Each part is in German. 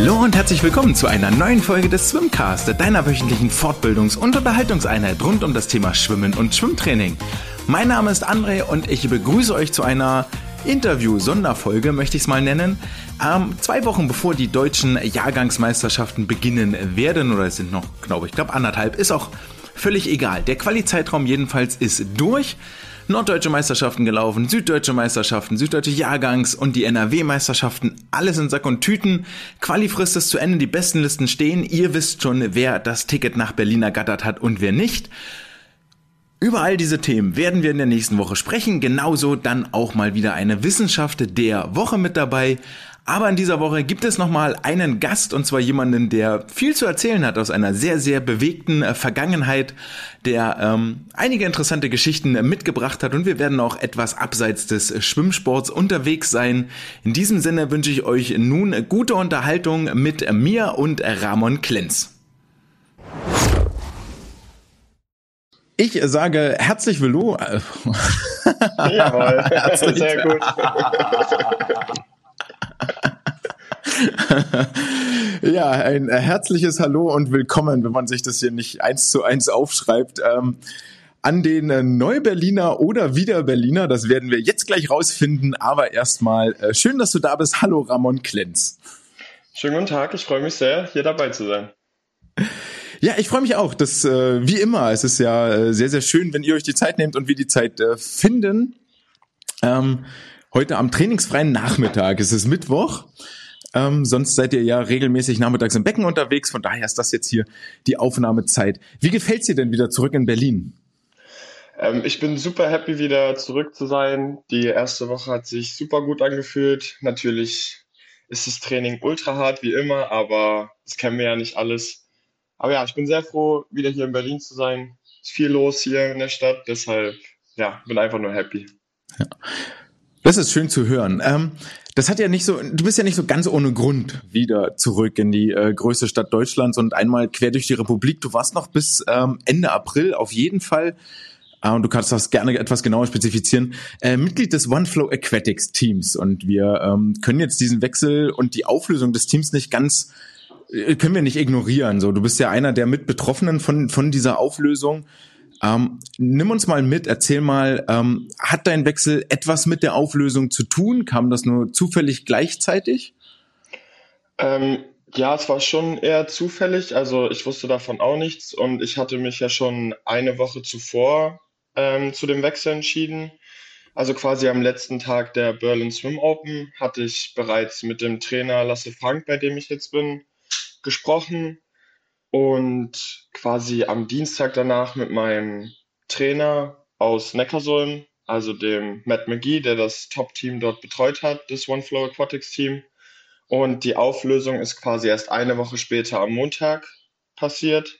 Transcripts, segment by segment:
Hallo und herzlich willkommen zu einer neuen Folge des Swimcast, deiner wöchentlichen Fortbildungs- und Unterhaltungseinheit rund um das Thema Schwimmen und Schwimmtraining. Mein Name ist André und ich begrüße euch zu einer Interview-Sonderfolge, möchte ich es mal nennen. Ähm, zwei Wochen bevor die deutschen Jahrgangsmeisterschaften beginnen werden, oder es sind noch, glaube ich, glaube anderthalb, ist auch völlig egal. Der Quali-Zeitraum jedenfalls ist durch norddeutsche Meisterschaften gelaufen, süddeutsche Meisterschaften, süddeutsche Jahrgangs und die NRW-Meisterschaften, alles in Sack und Tüten. Qualifrist ist zu Ende, die besten Listen stehen. Ihr wisst schon, wer das Ticket nach Berlin ergattert hat und wer nicht. Über all diese Themen werden wir in der nächsten Woche sprechen. Genauso dann auch mal wieder eine Wissenschaft der Woche mit dabei. Aber in dieser Woche gibt es nochmal einen Gast und zwar jemanden, der viel zu erzählen hat aus einer sehr, sehr bewegten äh, Vergangenheit, der ähm, einige interessante Geschichten äh, mitgebracht hat und wir werden auch etwas abseits des Schwimmsports unterwegs sein. In diesem Sinne wünsche ich euch nun gute Unterhaltung mit mir und Ramon Klenz. Ich sage herzlich willkommen. Jawohl, herzlich. sehr gut. ja, ein herzliches Hallo und willkommen, wenn man sich das hier nicht eins zu eins aufschreibt. Ähm, an den äh, Neuberliner oder Wiederberliner, das werden wir jetzt gleich rausfinden, aber erstmal äh, schön, dass du da bist. Hallo Ramon Klenz. Schönen guten Tag, ich freue mich sehr, hier dabei zu sein. Ja, ich freue mich auch. Das äh, wie immer, es ist ja äh, sehr sehr schön, wenn ihr euch die Zeit nehmt und wir die Zeit äh, finden. Ähm, heute am trainingsfreien Nachmittag, es ist Mittwoch ähm, sonst seid ihr ja regelmäßig nachmittags im Becken unterwegs. Von daher ist das jetzt hier die Aufnahmezeit. Wie gefällt's dir denn wieder zurück in Berlin? Ähm, ich bin super happy, wieder zurück zu sein. Die erste Woche hat sich super gut angefühlt. Natürlich ist das Training ultra hart wie immer, aber das kennen wir ja nicht alles. Aber ja, ich bin sehr froh, wieder hier in Berlin zu sein. Ist viel los hier in der Stadt, deshalb ja, bin einfach nur happy. Ja. Das ist schön zu hören. Ähm, das hat ja nicht so, du bist ja nicht so ganz ohne Grund wieder zurück in die äh, größte Stadt Deutschlands und einmal quer durch die Republik. Du warst noch bis ähm, Ende April auf jeden Fall äh, und du kannst das gerne etwas genauer spezifizieren, äh, Mitglied des OneFlow Aquatics Teams. Und wir ähm, können jetzt diesen Wechsel und die Auflösung des Teams nicht ganz, äh, können wir nicht ignorieren. So, du bist ja einer der Mitbetroffenen von, von dieser Auflösung. Ähm, nimm uns mal mit, erzähl mal, ähm, hat dein Wechsel etwas mit der Auflösung zu tun? Kam das nur zufällig gleichzeitig? Ähm, ja, es war schon eher zufällig. Also ich wusste davon auch nichts und ich hatte mich ja schon eine Woche zuvor ähm, zu dem Wechsel entschieden. Also quasi am letzten Tag der Berlin Swim Open hatte ich bereits mit dem Trainer Lasse Frank, bei dem ich jetzt bin, gesprochen und quasi am Dienstag danach mit meinem Trainer aus Neckarsulm, also dem Matt McGee, der das Top-Team dort betreut hat, das One Flow Aquatics Team. Und die Auflösung ist quasi erst eine Woche später am Montag passiert,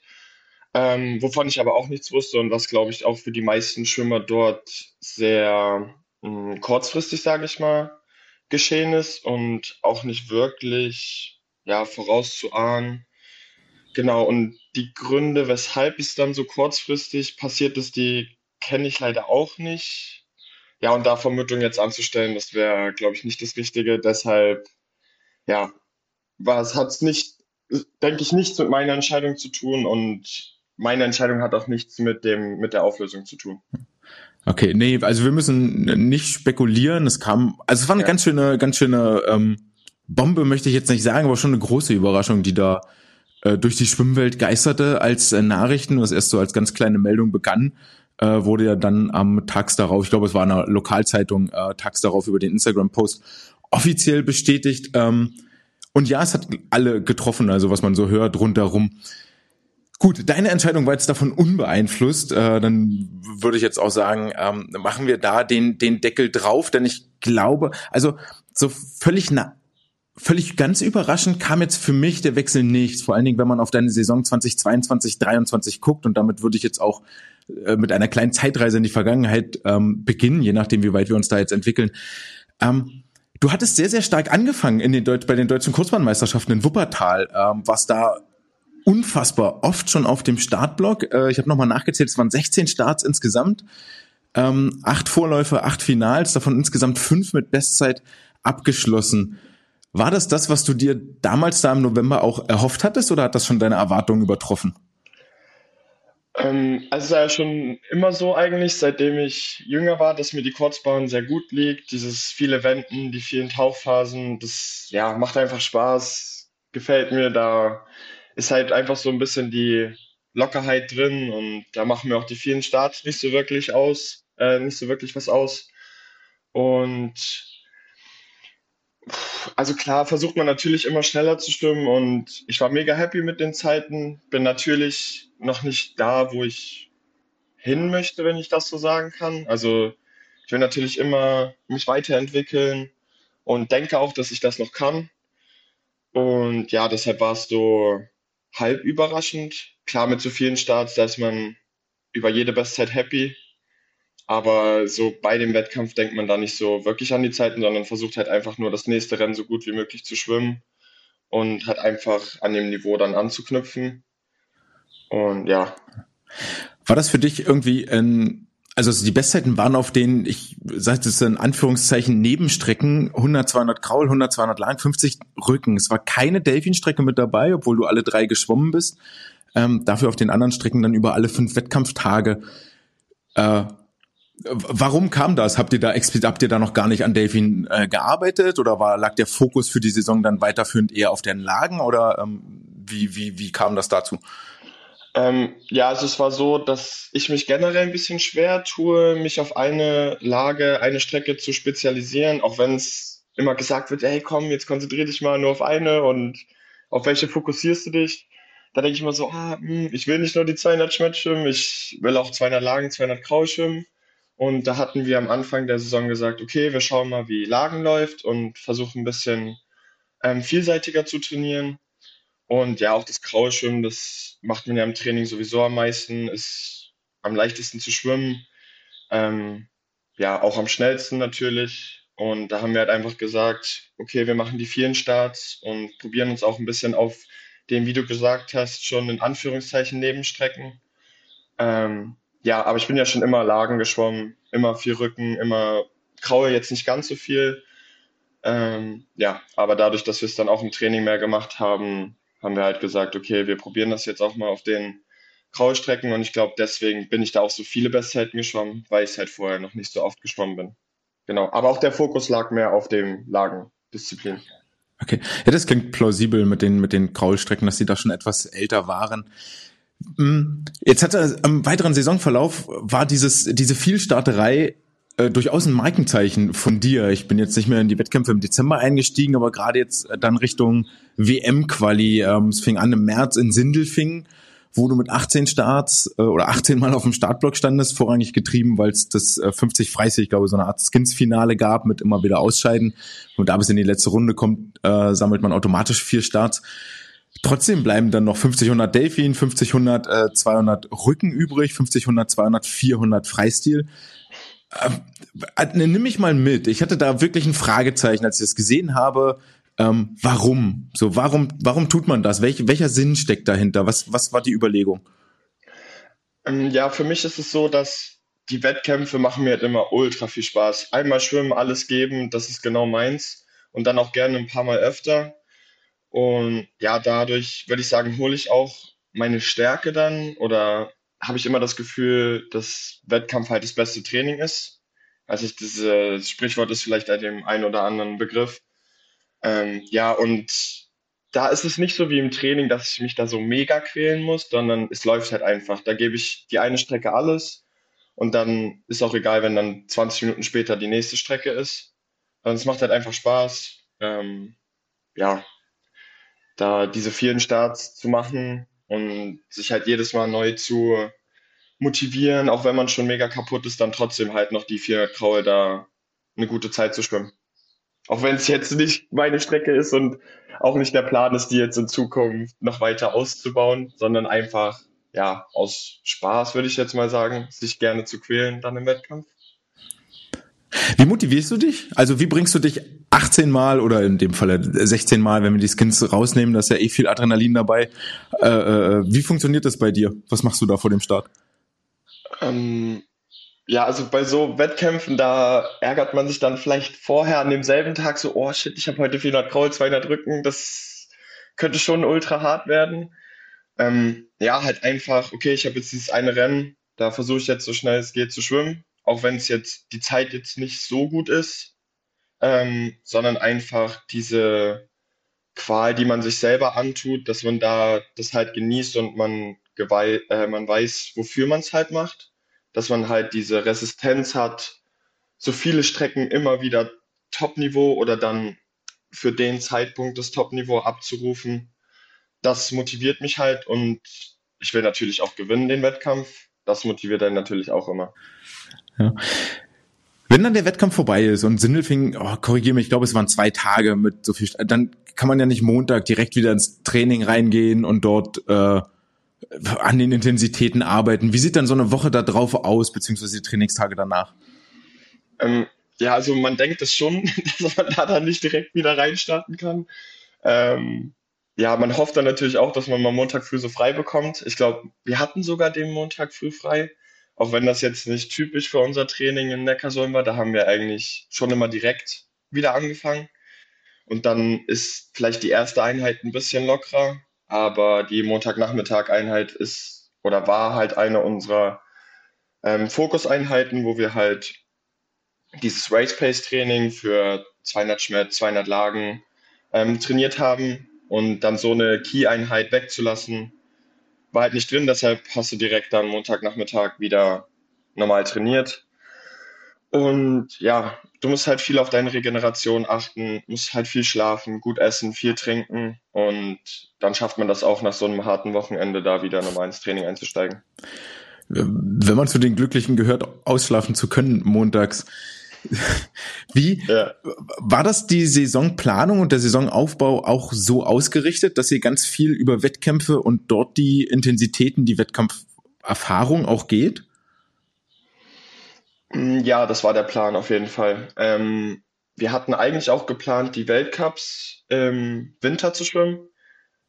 ähm, wovon ich aber auch nichts wusste und was, glaube ich, auch für die meisten Schwimmer dort sehr mh, hm, kurzfristig, sage ich mal, geschehen ist und auch nicht wirklich ja, vorauszuahnen Genau, und die Gründe, weshalb es dann so kurzfristig passiert ist, die kenne ich leider auch nicht. Ja, und da Vermutungen jetzt anzustellen, das wäre, glaube ich, nicht das Richtige. Deshalb, ja, was hat es nicht, denke ich, nichts mit meiner Entscheidung zu tun und meine Entscheidung hat auch nichts mit dem, mit der Auflösung zu tun. Okay, nee, also wir müssen nicht spekulieren. Es kam, also es war eine ja. ganz schöne, ganz schöne ähm, Bombe, möchte ich jetzt nicht sagen, aber schon eine große Überraschung, die da äh, durch die Schwimmwelt geisterte als äh, Nachrichten, was erst so als ganz kleine Meldung begann, äh, wurde ja dann am Tags darauf, ich glaube, es war eine Lokalzeitung, äh, tags darauf über den Instagram-Post offiziell bestätigt. Ähm, und ja, es hat alle getroffen, also was man so hört rundherum. Gut, deine Entscheidung war jetzt davon unbeeinflusst. Äh, dann würde ich jetzt auch sagen, ähm, machen wir da den, den Deckel drauf, denn ich glaube, also so völlig na völlig ganz überraschend kam jetzt für mich der Wechsel nicht. Vor allen Dingen, wenn man auf deine Saison 2022, 2023 guckt und damit würde ich jetzt auch äh, mit einer kleinen Zeitreise in die Vergangenheit ähm, beginnen, je nachdem, wie weit wir uns da jetzt entwickeln. Ähm, du hattest sehr, sehr stark angefangen in den Deut bei den deutschen Kurzbahnmeisterschaften in Wuppertal, ähm, was da unfassbar oft schon auf dem Startblock. Äh, ich habe nochmal nachgezählt, es waren 16 Starts insgesamt, ähm, acht Vorläufe, acht Finals, davon insgesamt fünf mit Bestzeit abgeschlossen. War das das, was du dir damals da im November auch erhofft hattest oder hat das schon deine Erwartungen übertroffen? Ähm, also es war ja schon immer so eigentlich, seitdem ich jünger war, dass mir die Kurzbahn sehr gut liegt. Dieses viele Wenden, die vielen Tauchphasen, das ja, macht einfach Spaß, gefällt mir. Da ist halt einfach so ein bisschen die Lockerheit drin und da machen mir auch die vielen Starts nicht so wirklich aus, äh, nicht so wirklich was aus. Und also klar versucht man natürlich immer schneller zu schwimmen und ich war mega happy mit den Zeiten. Bin natürlich noch nicht da, wo ich hin möchte, wenn ich das so sagen kann. Also ich will natürlich immer mich weiterentwickeln und denke auch, dass ich das noch kann. Und ja, deshalb war es so halb überraschend. Klar, mit so vielen Starts, da ist man über jede Bestzeit happy. Aber so bei dem Wettkampf denkt man da nicht so wirklich an die Zeiten, sondern versucht halt einfach nur das nächste Rennen so gut wie möglich zu schwimmen und hat einfach an dem Niveau dann anzuknüpfen. Und ja. War das für dich irgendwie ein, also die Bestzeiten waren auf den, ich sage es in Anführungszeichen, Nebenstrecken, 100, 200 Kraul, 100, 200 lang, 50 Rücken. Es war keine Delfinstrecke mit dabei, obwohl du alle drei geschwommen bist. Ähm, dafür auf den anderen Strecken dann über alle fünf Wettkampftage. Äh, Warum kam das? Habt ihr da habt ihr da noch gar nicht an Delfin äh, gearbeitet oder war lag der Fokus für die Saison dann weiterführend eher auf den Lagen oder ähm, wie wie wie kam das dazu? Ähm, ja, also es war so, dass ich mich generell ein bisschen schwer tue, mich auf eine Lage, eine Strecke zu spezialisieren, auch wenn es immer gesagt wird, hey komm, jetzt konzentrier dich mal nur auf eine und auf welche fokussierst du dich? Da denke ich immer so, ah, hm, ich will nicht nur die 200 Schmetz schwimmen, ich will auch 200 Lagen, 200 Grau schwimmen. Und da hatten wir am Anfang der Saison gesagt, okay, wir schauen mal, wie Lagen läuft und versuchen ein bisschen ähm, vielseitiger zu trainieren. Und ja, auch das graue Schwimmen, das macht man ja im Training sowieso am meisten, ist am leichtesten zu schwimmen. Ähm, ja, auch am schnellsten natürlich. Und da haben wir halt einfach gesagt, okay, wir machen die vielen Starts und probieren uns auch ein bisschen auf den, wie du gesagt hast, schon in Anführungszeichen Nebenstrecken. Ähm, ja, aber ich bin ja schon immer Lagen geschwommen, immer viel Rücken, immer Graue jetzt nicht ganz so viel. Ähm, ja, aber dadurch, dass wir es dann auch im Training mehr gemacht haben, haben wir halt gesagt, okay, wir probieren das jetzt auch mal auf den graue Strecken und ich glaube, deswegen bin ich da auch so viele Bestzeiten geschwommen, weil ich es halt vorher noch nicht so oft geschwommen bin. Genau, aber auch der Fokus lag mehr auf dem Lagendisziplin. Okay, ja, das klingt plausibel mit den mit den Graulstrecken, dass sie da schon etwas älter waren. Mm, jetzt hat er am weiteren Saisonverlauf war dieses, diese Vielstarterei äh, durchaus ein Markenzeichen von dir. Ich bin jetzt nicht mehr in die Wettkämpfe im Dezember eingestiegen, aber gerade jetzt äh, dann Richtung WM-Quali. Ähm, es fing an im März in Sindelfingen, wo du mit 18 Starts äh, oder 18 Mal auf dem Startblock standest, vorrangig getrieben, weil es das äh, 50 Freistil, ich glaube, so eine Art Skins-Finale gab mit immer wieder Ausscheiden. Und da bis in die letzte Runde kommt, äh, sammelt man automatisch vier Starts. Trotzdem bleiben dann noch 50, 100 Delfin, 50, 100, äh, 200 Rücken übrig, 50, 100, 200, 400 Freistil. Ähm, äh, nimm mich mal mit. Ich hatte da wirklich ein Fragezeichen, als ich das gesehen habe. Ähm, warum? So, warum, warum tut man das? Welch, welcher Sinn steckt dahinter? Was, was war die Überlegung? Ähm, ja, für mich ist es so, dass die Wettkämpfe machen mir halt immer ultra viel Spaß. Einmal schwimmen, alles geben, das ist genau meins. Und dann auch gerne ein paar Mal öfter. Und ja, dadurch würde ich sagen, hole ich auch meine Stärke dann oder habe ich immer das Gefühl, dass Wettkampf halt das beste Training ist. Also ich, dieses Sprichwort ist vielleicht dem einen oder anderen Begriff. Ähm, ja, und da ist es nicht so wie im Training, dass ich mich da so mega quälen muss, sondern es läuft halt einfach. Da gebe ich die eine Strecke alles und dann ist auch egal, wenn dann 20 Minuten später die nächste Strecke ist. Und es macht halt einfach Spaß. Ähm, ja, da diese vielen Starts zu machen und sich halt jedes Mal neu zu motivieren, auch wenn man schon mega kaputt ist, dann trotzdem halt noch die vier Kraul da eine gute Zeit zu schwimmen. Auch wenn es jetzt nicht meine Strecke ist und auch nicht der Plan ist, die jetzt in Zukunft noch weiter auszubauen, sondern einfach, ja, aus Spaß, würde ich jetzt mal sagen, sich gerne zu quälen dann im Wettkampf. Wie motivierst du dich? Also wie bringst du dich 18 Mal oder in dem Falle 16 Mal, wenn wir die Skins rausnehmen, da ist ja eh viel Adrenalin dabei. Äh, äh, wie funktioniert das bei dir? Was machst du da vor dem Start? Ähm, Ja, also bei so Wettkämpfen, da ärgert man sich dann vielleicht vorher an demselben Tag so, oh shit, ich habe heute 400 Kraul, 200 Rücken, das könnte schon ultra hart werden. Ähm, ja, halt einfach, okay, ich habe jetzt dieses eine Rennen, da versuche ich jetzt so schnell es geht zu schwimmen, auch wenn es jetzt die Zeit jetzt nicht so gut ist, ähm, sondern einfach diese Qual, die man sich selber antut, dass man da das halt genießt und man, äh, man weiß, wofür man es halt macht dass man halt diese Resistenz hat, so viele Strecken immer wieder Top-Niveau oder dann für den Zeitpunkt das Top-Niveau abzurufen. Das motiviert mich halt und ich will natürlich auch gewinnen, den Wettkampf. Das motiviert einen natürlich auch immer. Ja. Wenn dann der Wettkampf vorbei ist und Sindelfing, oh, korrigiere mich, ich glaube, es waren zwei Tage mit so viel, dann kann man ja nicht Montag direkt wieder ins Training reingehen und dort äh, an den Intensitäten arbeiten? Wie sieht dann so eine Woche da drauf aus, beziehungsweise die Trainingstage danach? Ähm, ja, also man denkt es schon, dass man da dann nicht direkt wieder reinstarten kann. Ähm, ja, man hofft dann natürlich auch, dass man mal Montag früh so frei bekommt. Ich glaube, wir hatten sogar den Montag früh frei, auch wenn das jetzt nicht typisch für unser Training in Neckarsulm war. Da haben wir eigentlich schon immer direkt wieder angefangen. Und dann ist vielleicht die erste Einheit ein bisschen lockerer aber die Montagnachmittag-Einheit ist oder war halt eine unserer ähm, Fokuseinheiten, wo wir halt dieses Race Pace Training für 200 Schmerz, 200 Lagen ähm, trainiert haben und dann so eine Key-Einheit wegzulassen, war halt nicht drin. Deshalb hast du direkt dann Montagnachmittag wieder normal trainiert. Und ja, du musst halt viel auf deine Regeneration achten, musst halt viel schlafen, gut essen, viel trinken und dann schafft man das auch nach so einem harten Wochenende da wieder normal ins Training einzusteigen. Wenn man zu den Glücklichen gehört, ausschlafen zu können montags. Wie ja. war das die Saisonplanung und der Saisonaufbau auch so ausgerichtet, dass ihr ganz viel über Wettkämpfe und dort die Intensitäten, die Wettkampferfahrung auch geht? Mm, ja, das war der Plan auf jeden Fall. Ähm, wir hatten eigentlich auch geplant, die Weltcups im Winter zu schwimmen.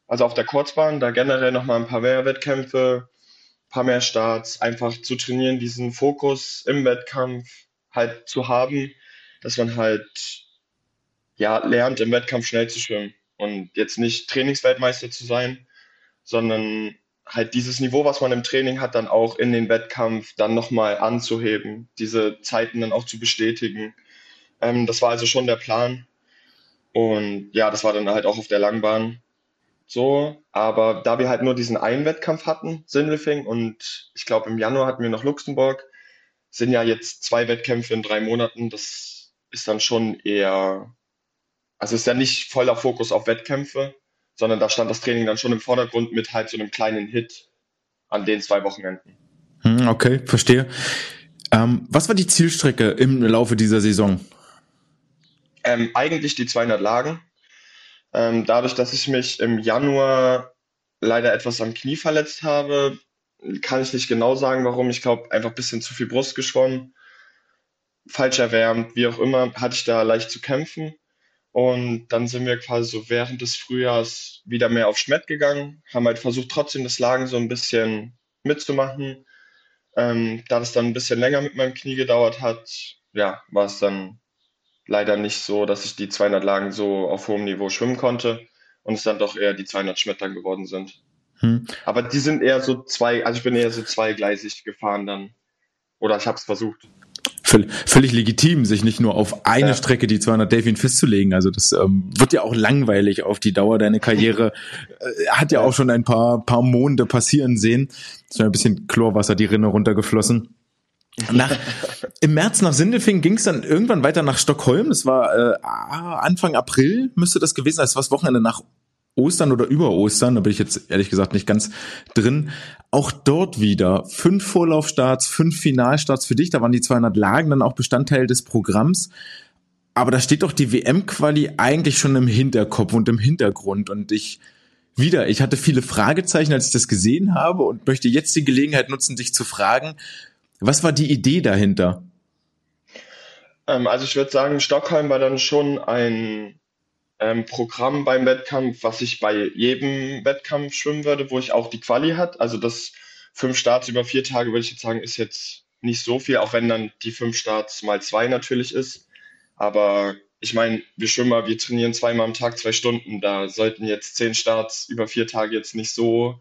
Also auf der Kurzbahn, da generell nochmal ein paar mehr Wettkämpfe, ein paar mehr Starts, einfach zu trainieren, diesen Fokus im Wettkampf halt zu haben, dass man halt ja lernt, im Wettkampf schnell zu schwimmen und jetzt nicht Trainingsweltmeister zu sein, sondern halt dieses Niveau, was man im Training hat, dann auch in den Wettkampf dann nochmal anzuheben, diese Zeiten dann auch zu bestätigen. Ähm, das war also schon der Plan. Und ja, das war dann halt auch auf der Langbahn so. Aber da wir halt nur diesen einen Wettkampf hatten, Sindelfing, und ich glaube im Januar hatten wir noch Luxemburg, sind ja jetzt zwei Wettkämpfe in drei Monaten. Das ist dann schon eher, also ist ja nicht voller Fokus auf Wettkämpfe, sondern da stand das Training dann schon im Vordergrund mit halt so einem kleinen Hit an den zwei Wochenenden. Hm, okay, verstehe. Ähm, was war die Zielstrecke im Laufe dieser Saison? Ähm, eigentlich die 200 Lagen. Ähm, dadurch, dass ich mich im Januar leider etwas am Knie verletzt habe, kann ich nicht genau sagen, warum. Ich glaube, einfach ein bisschen zu viel Brust geschwommen, falsch erwärmt, wie auch immer, hatte ich da leicht zu kämpfen. Und dann sind wir quasi so während des Frühjahrs wieder mehr auf Schmett gegangen, haben halt versucht, trotzdem das Lagen so ein bisschen mitzumachen. Ähm, da das dann ein bisschen länger mit meinem Knie gedauert hat, ja, war es dann leider nicht so, dass ich die 200 Lagen so auf hohem Niveau schwimmen konnte und es dann doch eher die 200 Schmettern geworden sind. Hm. Aber die sind eher so zwei, also ich bin eher so zweigleisig gefahren dann. Oder ich habe es versucht völlig, völlig legitim, sich nicht nur auf eine ja. Strecke die 200 Delfin festzulegen. Also das ähm, wird ja auch langweilig auf die Dauer. Deine Karriere äh, hat ja auch schon ein paar, paar Monde passieren sehen. Es ist ein bisschen Chlorwasser die Rinne runtergeflossen. Nach, Im März nach Sindelfing ging es dann irgendwann weiter nach Stockholm. Das war äh, Anfang April, müsste das gewesen sein. Das war das Wochenende nach Ostern oder über Ostern, da bin ich jetzt ehrlich gesagt nicht ganz drin. Auch dort wieder fünf Vorlaufstarts, fünf Finalstarts für dich. Da waren die 200 Lagen dann auch Bestandteil des Programms. Aber da steht doch die WM-Quali eigentlich schon im Hinterkopf und im Hintergrund. Und ich, wieder, ich hatte viele Fragezeichen, als ich das gesehen habe und möchte jetzt die Gelegenheit nutzen, dich zu fragen, was war die Idee dahinter? Ähm, also ich würde sagen, Stockholm war dann schon ein ähm, Programm beim Wettkampf, was ich bei jedem Wettkampf schwimmen würde, wo ich auch die Quali hat. Also das fünf Starts über vier Tage, würde ich jetzt sagen, ist jetzt nicht so viel, auch wenn dann die fünf Starts mal zwei natürlich ist. Aber ich meine, wir Schwimmer, wir trainieren zweimal am Tag zwei Stunden. Da sollten jetzt zehn Starts über vier Tage jetzt nicht so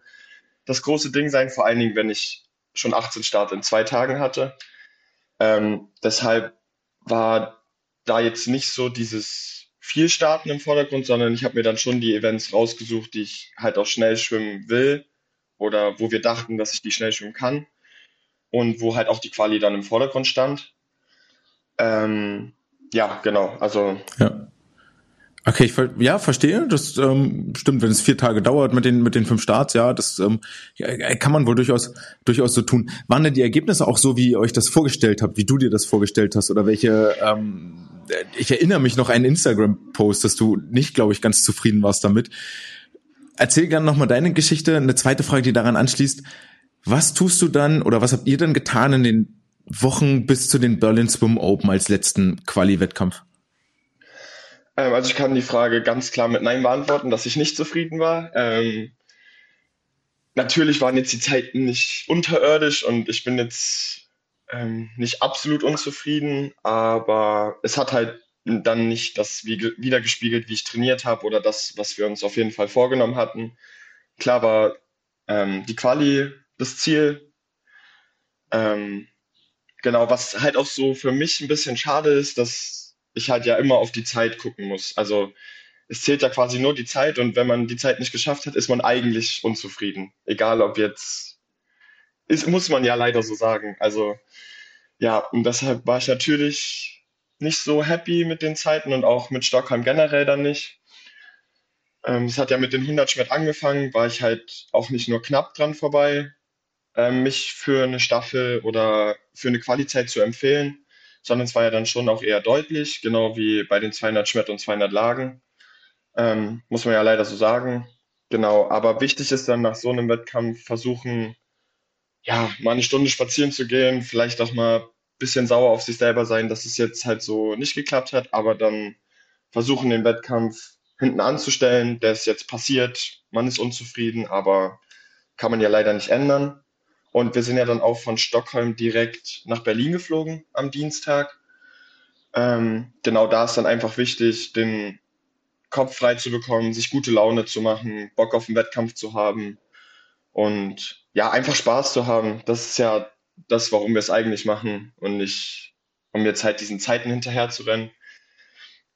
das große Ding sein, vor allen Dingen, wenn ich schon 18 Starts in zwei Tagen hatte. Ähm, deshalb war da jetzt nicht so dieses viel Starten im Vordergrund, sondern ich habe mir dann schon die Events rausgesucht, die ich halt auch schnell schwimmen will oder wo wir dachten, dass ich die schnell schwimmen kann und wo halt auch die Quali dann im Vordergrund stand. Ähm, ja, genau. Also. Ja. Okay, ich ja, verstehe. Das ähm, stimmt, wenn es vier Tage dauert mit den mit den fünf Starts, ja, das ähm, ja, kann man wohl durchaus durchaus so tun. Waren denn die Ergebnisse auch so, wie ihr euch das vorgestellt habt, wie du dir das vorgestellt hast, oder welche? Ähm, ich erinnere mich noch einen Instagram-Post, dass du nicht, glaube ich, ganz zufrieden warst damit. Erzähl gerne nochmal deine Geschichte. Eine zweite Frage, die daran anschließt: Was tust du dann oder was habt ihr dann getan in den Wochen bis zu den Berlin Swim Open als letzten Quali-Wettkampf? Ähm, also ich kann die Frage ganz klar mit Nein beantworten, dass ich nicht zufrieden war. Ähm, natürlich waren jetzt die Zeiten nicht unterirdisch und ich bin jetzt ähm, nicht absolut unzufrieden, aber es hat halt dann nicht das wiedergespiegelt, wie ich trainiert habe oder das, was wir uns auf jeden Fall vorgenommen hatten. Klar war ähm, die Quali das Ziel. Ähm, Genau, was halt auch so für mich ein bisschen schade ist, dass ich halt ja immer auf die Zeit gucken muss. Also es zählt ja quasi nur die Zeit und wenn man die Zeit nicht geschafft hat, ist man eigentlich unzufrieden. Egal ob jetzt, ist, muss man ja leider so sagen. Also ja, und deshalb war ich natürlich nicht so happy mit den Zeiten und auch mit Stockholm generell dann nicht. Ähm, es hat ja mit den 100 Schwert angefangen, war ich halt auch nicht nur knapp dran vorbei, ähm, mich für eine Staffel oder für eine Qualizeit zu empfehlen, sondern es war ja dann schon auch eher deutlich, genau wie bei den 200 Schmett und 200 Lagen. Ähm, muss man ja leider so sagen. Genau, aber wichtig ist dann nach so einem Wettkampf versuchen, ja, mal eine Stunde spazieren zu gehen, vielleicht auch mal ein bisschen sauer auf sich selber sein, dass es jetzt halt so nicht geklappt hat, aber dann versuchen, den Wettkampf hinten anzustellen. Der ist jetzt passiert, man ist unzufrieden, aber kann man ja leider nicht ändern. Und wir sind ja dann auch von Stockholm direkt nach Berlin geflogen am Dienstag. Ähm, genau da ist dann einfach wichtig, den Kopf frei zu bekommen, sich gute Laune zu machen, Bock auf den Wettkampf zu haben und ja, einfach Spaß zu haben. Das ist ja das, warum wir es eigentlich machen und nicht, um jetzt halt diesen Zeiten hinterher zu rennen.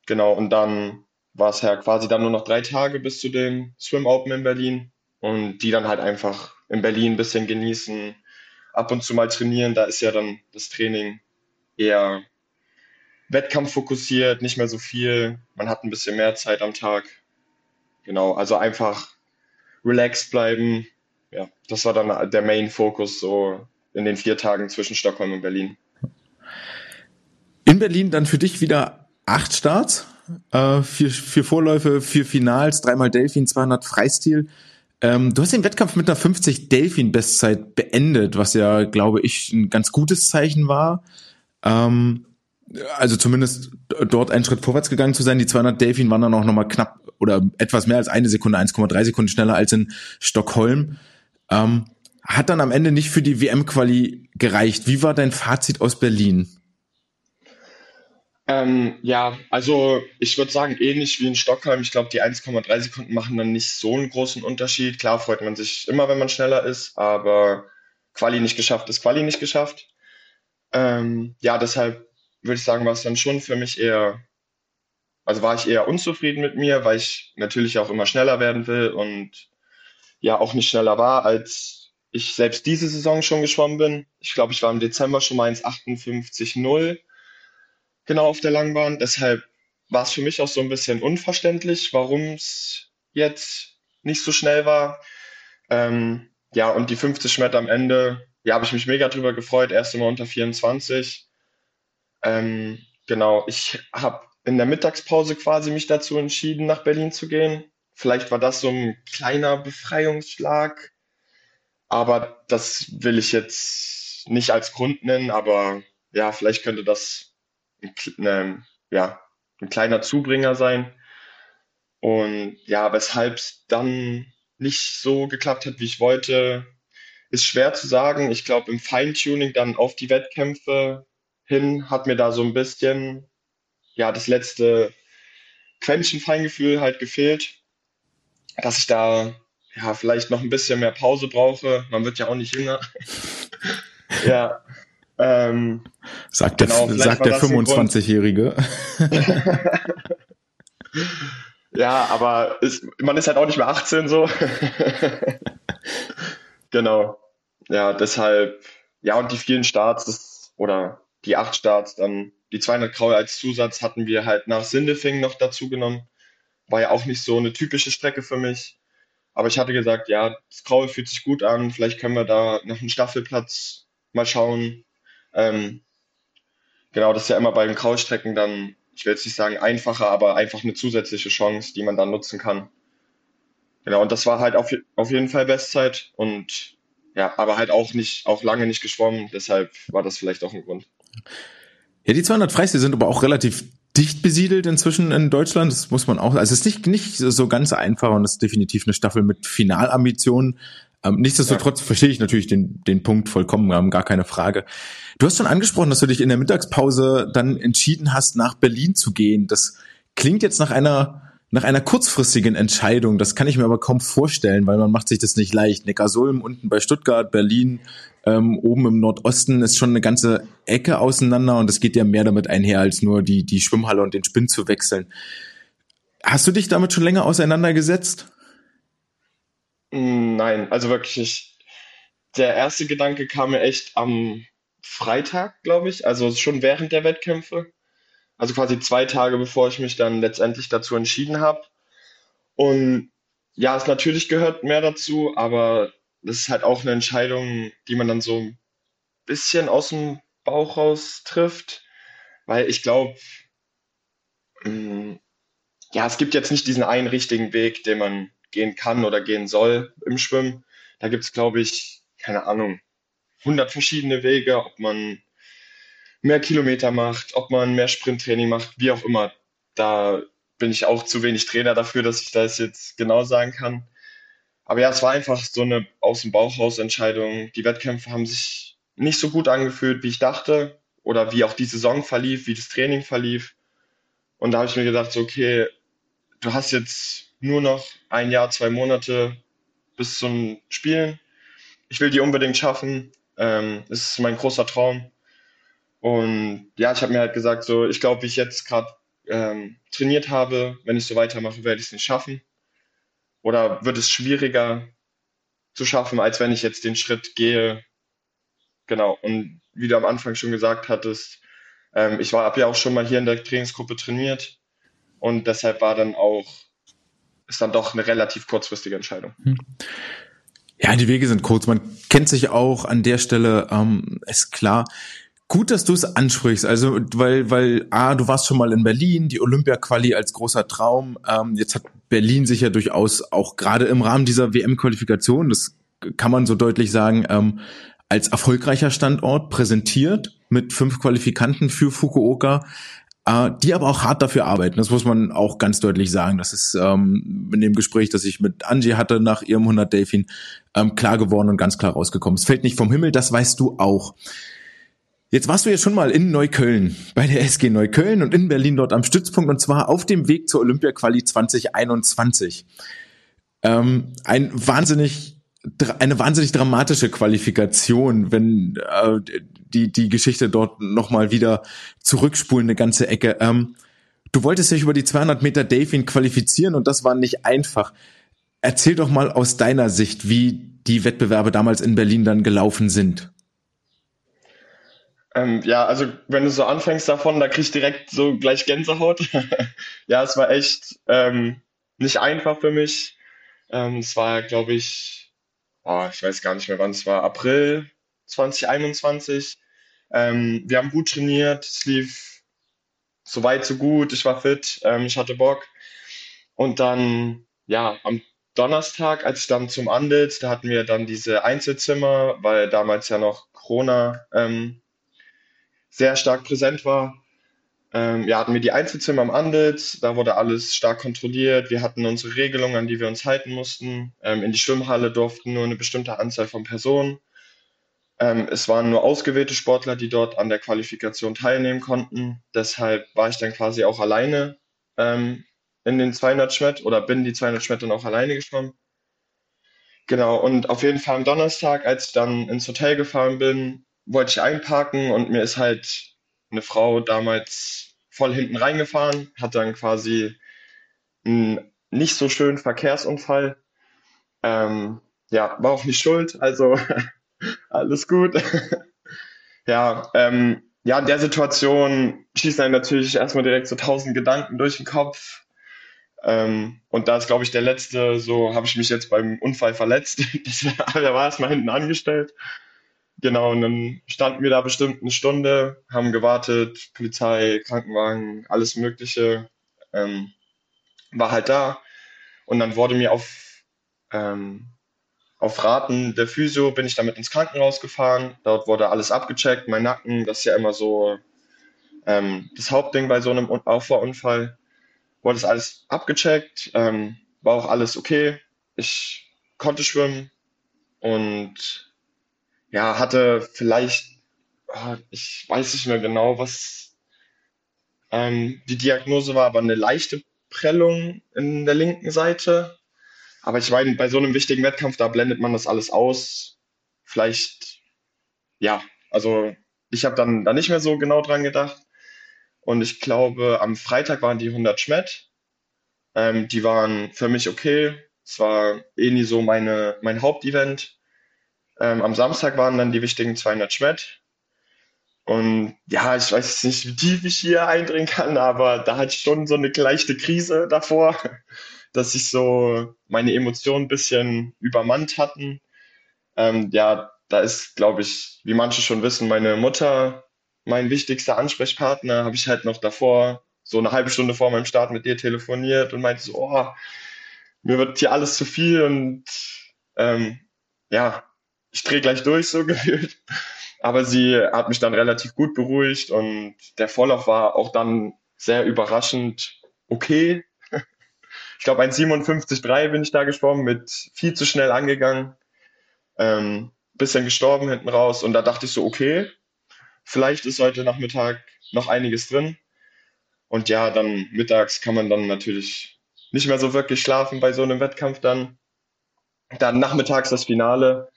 Genau, und dann war es ja quasi dann nur noch drei Tage bis zu dem Swim Open in Berlin und die dann halt einfach in Berlin ein bisschen genießen, ab und zu mal trainieren. Da ist ja dann das Training eher wettkampffokussiert, nicht mehr so viel. Man hat ein bisschen mehr Zeit am Tag. Genau, also einfach relaxed bleiben. Ja, das war dann der Main-Fokus so in den vier Tagen zwischen Stockholm und Berlin. In Berlin dann für dich wieder acht Starts, äh, vier, vier Vorläufe, vier Finals, dreimal Delfin, 200 Freistil. Ähm, du hast den Wettkampf mit einer 50 Delfin-Bestzeit beendet, was ja, glaube ich, ein ganz gutes Zeichen war. Ähm, also zumindest dort einen Schritt vorwärts gegangen zu sein. Die 200 Delfin waren dann auch nochmal knapp oder etwas mehr als eine Sekunde, 1,3 Sekunden schneller als in Stockholm. Ähm, hat dann am Ende nicht für die WM-Quali gereicht. Wie war dein Fazit aus Berlin? Ähm, ja, also ich würde sagen, ähnlich wie in Stockholm. Ich glaube, die 1,3 Sekunden machen dann nicht so einen großen Unterschied. Klar freut man sich immer, wenn man schneller ist, aber Quali nicht geschafft ist Quali nicht geschafft. Ähm, ja, deshalb würde ich sagen, war es dann schon für mich eher, also war ich eher unzufrieden mit mir, weil ich natürlich auch immer schneller werden will und ja auch nicht schneller war, als ich selbst diese Saison schon geschwommen bin. Ich glaube, ich war im Dezember schon mal 1,58,0 genau auf der Langbahn. Deshalb war es für mich auch so ein bisschen unverständlich, warum es jetzt nicht so schnell war. Ähm, ja, und die 50 Meter am Ende, ja, habe ich mich mega drüber gefreut. Erst Mal unter 24. Ähm, genau, ich habe in der Mittagspause quasi mich dazu entschieden, nach Berlin zu gehen. Vielleicht war das so ein kleiner Befreiungsschlag, aber das will ich jetzt nicht als Grund nennen, aber ja, vielleicht könnte das ein, ja, ein kleiner Zubringer sein. Und ja, weshalb es dann nicht so geklappt hat, wie ich wollte, ist schwer zu sagen. Ich glaube, im Feintuning dann auf die Wettkämpfe hin hat mir da so ein bisschen, ja, das letzte Quäntchen Feingefühl halt gefehlt, dass ich da ja vielleicht noch ein bisschen mehr Pause brauche. Man wird ja auch nicht jünger. ja. Ähm, sagt der, genau, sagt der 25-Jährige. ja, aber ist, man ist halt auch nicht mehr 18 so. genau. Ja, deshalb, ja, und die vielen Starts, das, oder die acht Starts, dann die 200 Graue als Zusatz hatten wir halt nach Sindefing noch dazu genommen. War ja auch nicht so eine typische Strecke für mich. Aber ich hatte gesagt, ja, das Graue fühlt sich gut an, vielleicht können wir da nach einem Staffelplatz mal schauen. Ähm, genau, das ist ja immer bei den Graustrecken dann, ich will jetzt nicht sagen einfacher, aber einfach eine zusätzliche Chance, die man dann nutzen kann. Genau, und das war halt auf, auf jeden Fall Bestzeit und ja, aber halt auch nicht, auch lange nicht geschwommen, deshalb war das vielleicht auch ein Grund. Ja, die 200 Freistil sind aber auch relativ dicht besiedelt inzwischen in Deutschland. Das muss man auch, also es ist nicht, nicht so ganz einfach und es ist definitiv eine Staffel mit Finalambitionen. Ähm, nichtsdestotrotz ja. verstehe ich natürlich den, den Punkt vollkommen, wir haben gar keine Frage. Du hast schon angesprochen, dass du dich in der Mittagspause dann entschieden hast, nach Berlin zu gehen. Das klingt jetzt nach einer nach einer kurzfristigen Entscheidung, das kann ich mir aber kaum vorstellen, weil man macht sich das nicht leicht. Neckarsulm unten bei Stuttgart, Berlin, ähm, oben im Nordosten ist schon eine ganze Ecke auseinander und es geht ja mehr damit einher, als nur die, die Schwimmhalle und den Spinn zu wechseln. Hast du dich damit schon länger auseinandergesetzt? Nein, also wirklich nicht. Der erste Gedanke kam mir echt am Freitag, glaube ich, also schon während der Wettkämpfe also quasi zwei Tage bevor ich mich dann letztendlich dazu entschieden habe. Und ja, es natürlich gehört mehr dazu, aber das ist halt auch eine Entscheidung, die man dann so ein bisschen aus dem Bauch raus trifft, weil ich glaube, mm, ja, es gibt jetzt nicht diesen einen richtigen Weg, den man gehen kann oder gehen soll im Schwimmen. Da gibt es, glaube ich, keine Ahnung, 100 verschiedene Wege, ob man mehr Kilometer macht, ob man mehr Sprinttraining macht, wie auch immer. Da bin ich auch zu wenig Trainer dafür, dass ich das jetzt genau sagen kann. Aber ja, es war einfach so eine aus dem Bauch raus Entscheidung. Die Wettkämpfe haben sich nicht so gut angefühlt, wie ich dachte, oder wie auch die Saison verlief, wie das Training verlief. Und da habe ich mir gedacht, so, okay, du hast jetzt nur noch ein Jahr, zwei Monate bis zum Spielen. Ich will die unbedingt schaffen. Ähm, es ist mein großer Traum. Und ja, ich habe mir halt gesagt, so, ich glaube, wie ich jetzt gerade ähm, trainiert habe, wenn ich so weitermache, werde ich es nicht schaffen. Oder wird es schwieriger zu schaffen, als wenn ich jetzt den Schritt gehe. Genau. Und wie du am Anfang schon gesagt hattest, ähm, ich war ab ja auch schon mal hier in der Trainingsgruppe trainiert. Und deshalb war dann auch, ist dann doch eine relativ kurzfristige Entscheidung. Hm. Ja, die Wege sind kurz. Man kennt sich auch an der Stelle, ähm, ist klar, Gut, dass du es ansprichst. Also, weil, weil, ah, du warst schon mal in Berlin, die Olympia-Quali als großer Traum. Ähm, jetzt hat Berlin sich ja durchaus auch gerade im Rahmen dieser WM-Qualifikation, das kann man so deutlich sagen, ähm, als erfolgreicher Standort präsentiert mit fünf Qualifikanten für Fukuoka, äh, die aber auch hart dafür arbeiten. Das muss man auch ganz deutlich sagen. Das ist ähm, in dem Gespräch, das ich mit Angie hatte nach ihrem 100 Delfin, ähm, klar geworden und ganz klar rausgekommen. Es fällt nicht vom Himmel, das weißt du auch. Jetzt warst du ja schon mal in Neukölln, bei der SG Neukölln und in Berlin dort am Stützpunkt und zwar auf dem Weg zur Olympia-Quali 2021. Ähm, ein wahnsinnig, eine wahnsinnig dramatische Qualifikation, wenn äh, die, die Geschichte dort nochmal wieder zurückspulen, eine ganze Ecke. Ähm, du wolltest dich über die 200 Meter Delfin qualifizieren und das war nicht einfach. Erzähl doch mal aus deiner Sicht, wie die Wettbewerbe damals in Berlin dann gelaufen sind. Ähm, ja, also wenn du so anfängst davon, da krieg ich direkt so gleich Gänsehaut. ja, es war echt ähm, nicht einfach für mich. Ähm, es war, glaube ich, oh, ich weiß gar nicht mehr, wann es war, April 2021. Ähm, wir haben gut trainiert, es lief so weit, so gut, ich war fit, ähm, ich hatte Bock. Und dann, ja, am Donnerstag, als ich dann zum Andels, da hatten wir dann diese Einzelzimmer, weil damals ja noch Corona ähm, sehr stark präsent war. ähm, ja, hatten wir die Einzelzimmer am Anditz, da wurde alles stark kontrolliert. Wir hatten unsere Regelungen, an die wir uns halten mussten. Ähm, in die Schwimmhalle durften nur eine bestimmte Anzahl von Personen. Ähm, es waren nur ausgewählte Sportler, die dort an der Qualifikation teilnehmen konnten. Deshalb war ich dann quasi auch alleine ähm, in den 200 Schmett oder bin die 200 Schmett dann auch alleine geschwommen. Genau, und auf jeden Fall am Donnerstag, als ich dann ins Hotel gefahren bin, wollte ich einparken und mir ist halt eine Frau damals voll hinten reingefahren, hat dann quasi einen nicht so schönen Verkehrsunfall. Ähm, ja, war auch nicht schuld, also alles gut. ja, ähm, ja, in der Situation schießen einem natürlich erstmal direkt so tausend Gedanken durch den Kopf. Ähm, und da ist, glaube ich, der letzte, so habe ich mich jetzt beim Unfall verletzt. Das, der war erstmal hinten angestellt. Genau, und dann standen wir da bestimmt eine Stunde, haben gewartet, Polizei, Krankenwagen, alles Mögliche, ähm, war halt da. Und dann wurde mir auf, ähm, auf Raten der Physio bin ich damit ins Krankenhaus gefahren. Dort wurde alles abgecheckt, mein Nacken, das ist ja immer so ähm, das Hauptding bei so einem Auffahrunfall. Wurde das alles abgecheckt, ähm, war auch alles okay. Ich konnte schwimmen und ja, hatte vielleicht, ah, ich weiß nicht mehr genau, was ähm, die Diagnose war, aber eine leichte Prellung in der linken Seite. Aber ich meine, bei so einem wichtigen Wettkampf, da blendet man das alles aus. Vielleicht, ja, also ich habe dann da nicht mehr so genau dran gedacht. Und ich glaube, am Freitag waren die 100 Schmett. Ähm, die waren für mich okay. Es war eh nie so meine, mein Hauptevent. Ähm, am Samstag waren dann die wichtigen 200 Schmett. Und ja, ich weiß jetzt nicht, wie tief ich hier eindringen kann, aber da hatte ich schon so eine leichte Krise davor, dass sich so meine Emotionen ein bisschen übermannt hatten. Ähm, ja, da ist, glaube ich, wie manche schon wissen, meine Mutter mein wichtigster Ansprechpartner. Habe ich halt noch davor, so eine halbe Stunde vor meinem Start mit ihr telefoniert und meinte so, oh, mir wird hier alles zu viel und ähm, ja, ich drehe gleich durch, so gefühlt. Aber sie hat mich dann relativ gut beruhigt und der Vorlauf war auch dann sehr überraschend okay. Ich glaube, ein 57,3 bin ich da geschwommen, mit viel zu schnell angegangen. Ähm, bisschen gestorben hinten raus und da dachte ich so, okay, vielleicht ist heute Nachmittag noch einiges drin. Und ja, dann mittags kann man dann natürlich nicht mehr so wirklich schlafen bei so einem Wettkampf dann. Dann nachmittags das Finale.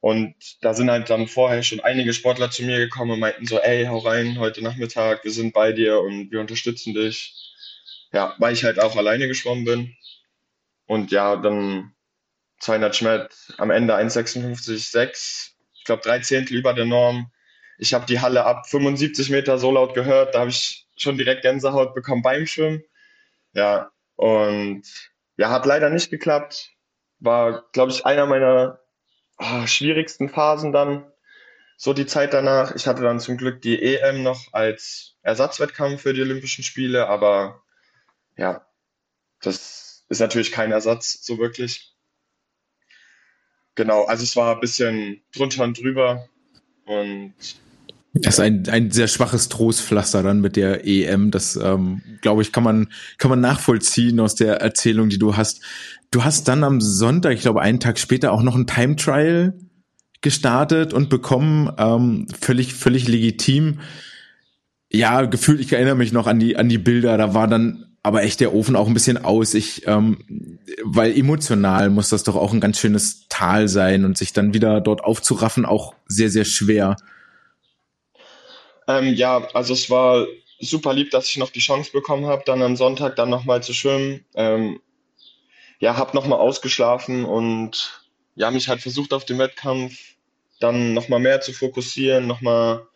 Und da sind halt dann vorher schon einige Sportler zu mir gekommen und meinten so, ey, hau rein heute Nachmittag, wir sind bei dir und wir unterstützen dich. Ja, weil ich halt auch alleine geschwommen bin. Und ja, dann 200 Schmett, am Ende 1,56,6, ich glaube drei Zehntel über der Norm. Ich habe die Halle ab 75 Meter so laut gehört, da habe ich schon direkt Gänsehaut bekommen beim Schwimmen. Ja, und ja, hat leider nicht geklappt. War, glaube ich, einer meiner oh, schwierigsten Phasen dann, so die Zeit danach. Ich hatte dann zum Glück die EM noch als Ersatzwettkampf für die Olympischen Spiele, aber ja, das ist natürlich kein Ersatz so wirklich. Genau, also es war ein bisschen drunter und drüber und das ist ein, ein sehr schwaches Trostpflaster dann mit der EM. Das, ähm, glaube ich, kann man, kann man nachvollziehen aus der Erzählung, die du hast. Du hast dann am Sonntag, ich glaube einen Tag später, auch noch ein Time Trial gestartet und bekommen, ähm, völlig, völlig legitim. Ja, gefühlt, ich erinnere mich noch an die, an die Bilder, da war dann aber echt der Ofen auch ein bisschen aus. Ich, ähm, weil emotional muss das doch auch ein ganz schönes Tal sein und sich dann wieder dort aufzuraffen, auch sehr, sehr schwer. Ähm, ja, also es war super lieb, dass ich noch die Chance bekommen habe, dann am Sonntag dann nochmal zu schwimmen. Ähm, ja, habe nochmal ausgeschlafen und ja, mich halt versucht auf den Wettkampf dann nochmal mehr zu fokussieren, nochmal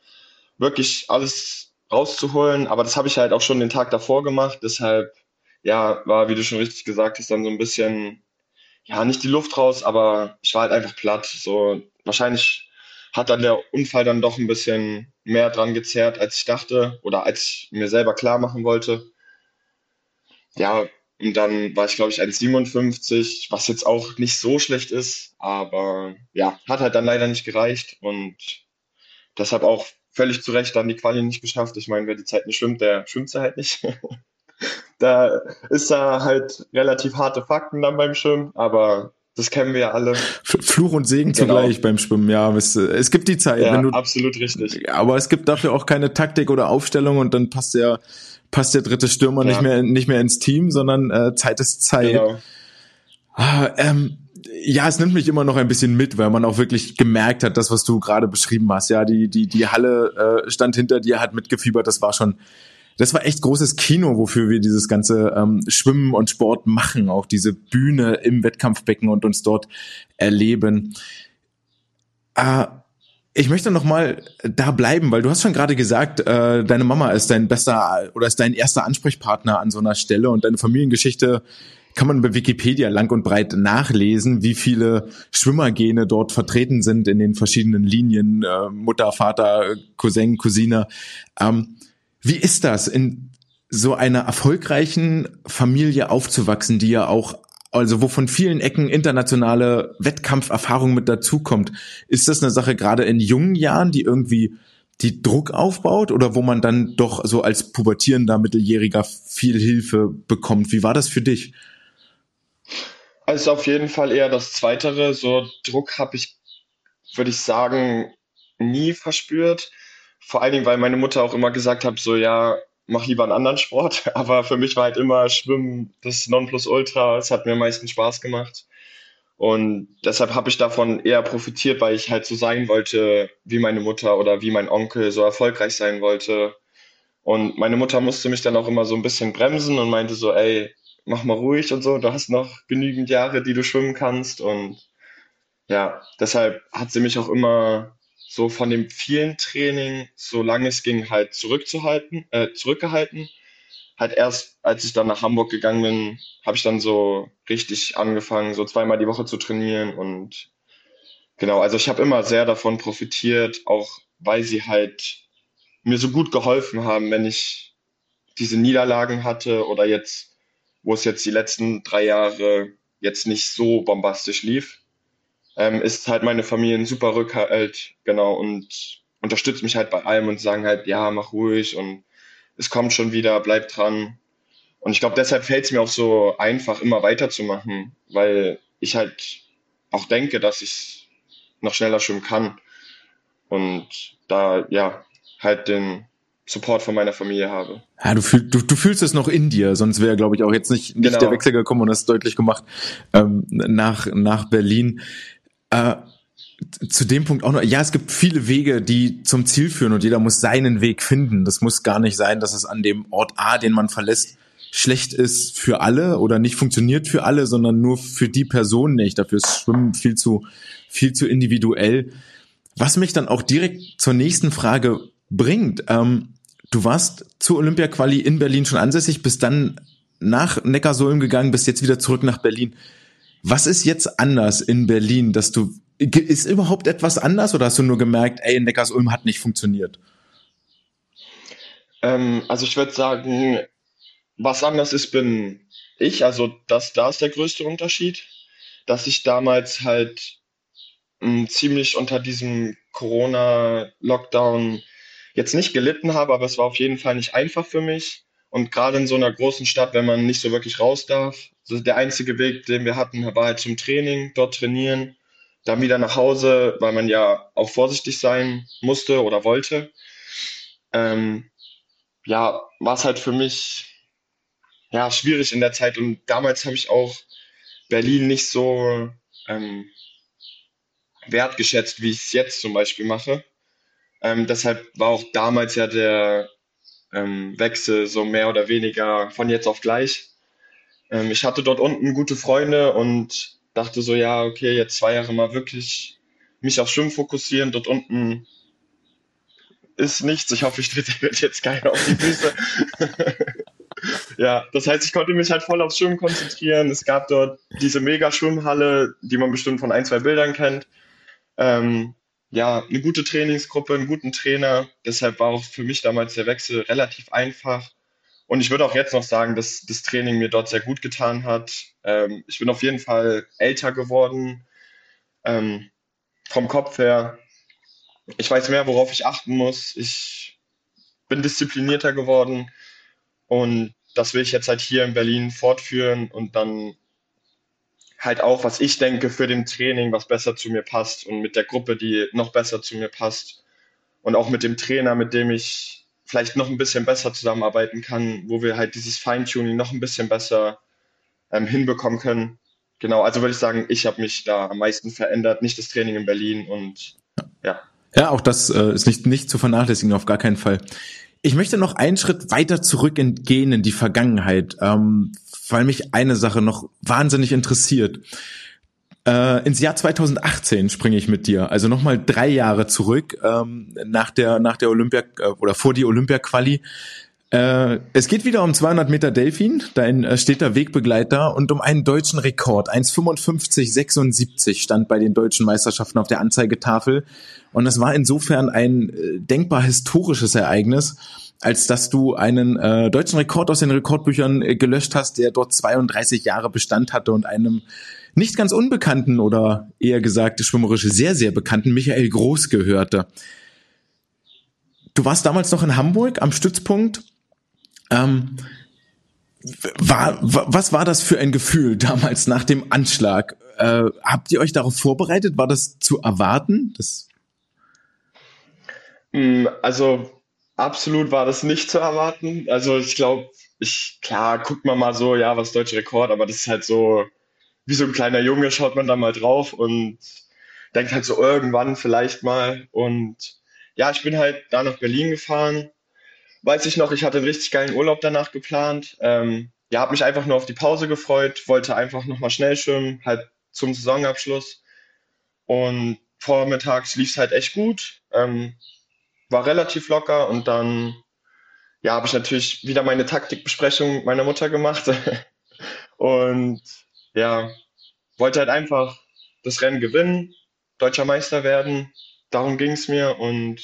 wirklich alles rauszuholen. Aber das habe ich halt auch schon den Tag davor gemacht. Deshalb, ja, war, wie du schon richtig gesagt hast, dann so ein bisschen, ja, nicht die Luft raus, aber ich war halt einfach platt. So, wahrscheinlich hat dann der Unfall dann doch ein bisschen mehr dran gezerrt, als ich dachte oder als ich mir selber klar machen wollte. Ja, und dann war ich, glaube ich, 1,57, was jetzt auch nicht so schlecht ist, aber ja, hat halt dann leider nicht gereicht und deshalb auch völlig zu Recht dann die Quali nicht geschafft. Ich meine, wer die Zeit nicht schwimmt, der schwimmt sie halt nicht. da ist da halt relativ harte Fakten dann beim Schwimmen, aber das kennen wir ja alle. Fluch und Segen genau. zugleich beim Schwimmen, ja. Es, es gibt die Zeit. Ja, wenn du, absolut richtig. Aber es gibt dafür auch keine Taktik oder Aufstellung und dann passt der, passt der dritte Stürmer ja. nicht, mehr, nicht mehr ins Team, sondern äh, Zeit ist Zeit. Genau. Ah, ähm, ja, es nimmt mich immer noch ein bisschen mit, weil man auch wirklich gemerkt hat, das, was du gerade beschrieben hast. Ja, die, die, die Halle äh, stand hinter dir, hat mitgefiebert. Das war schon, das war echt großes Kino, wofür wir dieses ganze ähm, Schwimmen und Sport machen, auch diese Bühne im Wettkampfbecken und uns dort erleben. Äh, ich möchte noch mal da bleiben, weil du hast schon gerade gesagt, äh, deine Mama ist dein bester oder ist dein erster Ansprechpartner an so einer Stelle und deine Familiengeschichte kann man bei Wikipedia lang und breit nachlesen, wie viele Schwimmergene dort vertreten sind in den verschiedenen Linien, äh, Mutter, Vater, Cousin, Cousine. Ähm, wie ist das, in so einer erfolgreichen Familie aufzuwachsen, die ja auch also wo von vielen Ecken internationale Wettkampferfahrung mit dazukommt. Ist das eine Sache gerade in jungen Jahren, die irgendwie die Druck aufbaut oder wo man dann doch so als pubertierender Mitteljähriger viel Hilfe bekommt? Wie war das für dich? Also auf jeden Fall eher das Zweitere. So Druck habe ich, würde ich sagen, nie verspürt. Vor allen Dingen, weil meine Mutter auch immer gesagt hat, so ja, mach lieber einen anderen Sport. Aber für mich war halt immer Schwimmen das Nonplusultra. Es hat mir am meisten Spaß gemacht. Und deshalb habe ich davon eher profitiert, weil ich halt so sein wollte wie meine Mutter oder wie mein Onkel, so erfolgreich sein wollte. Und meine Mutter musste mich dann auch immer so ein bisschen bremsen und meinte so, ey, mach mal ruhig und so, du hast noch genügend Jahre, die du schwimmen kannst. Und ja, deshalb hat sie mich auch immer so von dem vielen Training, solange es ging, halt zurückzuhalten, äh, zurückgehalten. Halt erst, als ich dann nach Hamburg gegangen bin, habe ich dann so richtig angefangen, so zweimal die Woche zu trainieren und genau, also ich habe immer sehr davon profitiert, auch weil sie halt mir so gut geholfen haben, wenn ich diese Niederlagen hatte oder jetzt, wo es jetzt die letzten drei Jahre jetzt nicht so bombastisch lief, ähm, ist halt meine Familie ein super Rückhalt, genau, und unterstützt mich halt bei allem und sagen halt, ja, mach ruhig und es kommt schon wieder, bleib dran. Und ich glaube, deshalb fällt es mir auch so einfach, immer weiterzumachen, weil ich halt auch denke, dass ich noch schneller schwimmen kann. Und da, ja, halt den Support von meiner Familie habe. Ja, du, fühl, du, du fühlst es noch in dir, sonst wäre, glaube ich, auch jetzt nicht, nicht genau. der Wechsel gekommen und das deutlich gemacht ähm, nach, nach Berlin. Äh, zu dem Punkt auch noch, ja, es gibt viele Wege, die zum Ziel führen und jeder muss seinen Weg finden. Das muss gar nicht sein, dass es an dem Ort A, den man verlässt, schlecht ist für alle oder nicht funktioniert für alle, sondern nur für die Person nicht. Dafür ist Schwimmen viel zu, viel zu individuell. Was mich dann auch direkt zur nächsten Frage bringt. Ähm, du warst zur Olympia-Quali in Berlin schon ansässig, bist dann nach Neckarsulm gegangen, bist jetzt wieder zurück nach Berlin. Was ist jetzt anders in Berlin, dass du, ist überhaupt etwas anders oder hast du nur gemerkt, ey, Neckarsulm hat nicht funktioniert? Ähm, also ich würde sagen, was anders ist, bin ich. Also das, da ist der größte Unterschied, dass ich damals halt mh, hm, ziemlich unter diesem Corona-Lockdown jetzt nicht gelitten habe, aber es war auf jeden Fall nicht einfach für mich. Und gerade in so einer großen Stadt, wenn man nicht so wirklich raus darf, also der einzige Weg, den wir hatten, war halt zum Training, dort trainieren, dann wieder nach Hause, weil man ja auch vorsichtig sein musste oder wollte. Ähm, ja, war es halt für mich ja, schwierig in der Zeit. Und damals habe ich auch Berlin nicht so ähm, wertgeschätzt, wie ich es jetzt zum Beispiel mache. Ähm, deshalb war auch damals ja der ähm, Wechsel so mehr oder weniger von jetzt auf gleich. Ähm, ich hatte dort unten gute Freunde und dachte so, ja, okay, jetzt zwei Jahre mal wirklich mich auf Schwimmen fokussieren. Dort unten ist nichts. Ich hoffe, ich trete jetzt keiner auf die Füße. ja, das heißt, ich konnte mich halt voll aufs Schwimmen konzentrieren. Es gab dort diese mega Schwimmhalle, die man bestimmt von ein, zwei Bildern kennt. Ähm, ja, eine gute Trainingsgruppe, einen guten Trainer. Deshalb war auch für mich damals der Wechsel relativ einfach. Und ich würde auch jetzt noch sagen, dass das Training mir dort sehr gut getan hat. Ähm, ich bin auf jeden Fall älter geworden, ähm, vom Kopf her. ich weiß mehr, worauf ich achten muss. Ich bin disziplinierter geworden und das will ich jetzt halt hier in Berlin fortführen und dann halt auch, was ich denke für den Training, was besser zu mir passt und mit der Gruppe, die noch besser zu mir passt und auch mit dem Trainer, mit dem ich vielleicht noch ein bisschen besser zusammenarbeiten kann, wo wir halt dieses Feintuning noch ein bisschen besser ähm, hinbekommen können. Genau, also würde ich sagen, ich habe mich da am meisten verändert, nicht das Training in Berlin und ja. Ja, auch das äh, ist nicht, nicht zu vernachlässigen, auf gar keinen Fall. Ich möchte noch einen Schritt weiter zurückgehen in die Vergangenheit, ähm, weil mich eine Sache noch wahnsinnig interessiert. Äh, ins Jahr 2018 springe ich mit dir, also nochmal drei Jahre zurück ähm, nach der nach der Olympia äh, oder vor die Olympia-Quali. Äh, es geht wieder um 200 Meter Delfin, dein äh, steter Wegbegleiter, und um einen deutschen Rekord. 1,55,76 stand bei den deutschen Meisterschaften auf der Anzeigetafel. Und das war insofern ein äh, denkbar historisches Ereignis, als dass du einen äh, deutschen Rekord aus den Rekordbüchern äh, gelöscht hast, der dort 32 Jahre Bestand hatte und einem nicht ganz unbekannten oder eher gesagt schwimmerisch sehr, sehr bekannten Michael Groß gehörte. Du warst damals noch in Hamburg am Stützpunkt. Ähm, war, was war das für ein Gefühl damals nach dem Anschlag? Äh, habt ihr euch darauf vorbereitet? War das zu erwarten? Das mm, also absolut war das nicht zu erwarten. Also ich glaube, ich klar guckt man mal so, ja, was deutscher Rekord, aber das ist halt so wie so ein kleiner Junge schaut man da mal drauf und denkt halt so irgendwann vielleicht mal. Und ja, ich bin halt da nach Berlin gefahren. Weiß ich noch, ich hatte einen richtig geilen Urlaub danach geplant. Ähm, ja, habe mich einfach nur auf die Pause gefreut, wollte einfach nochmal schnell schwimmen, halt zum Saisonabschluss. Und vormittags lief es halt echt gut, ähm, war relativ locker und dann ja, habe ich natürlich wieder meine Taktikbesprechung mit meiner Mutter gemacht. und ja, wollte halt einfach das Rennen gewinnen, deutscher Meister werden. Darum ging es mir und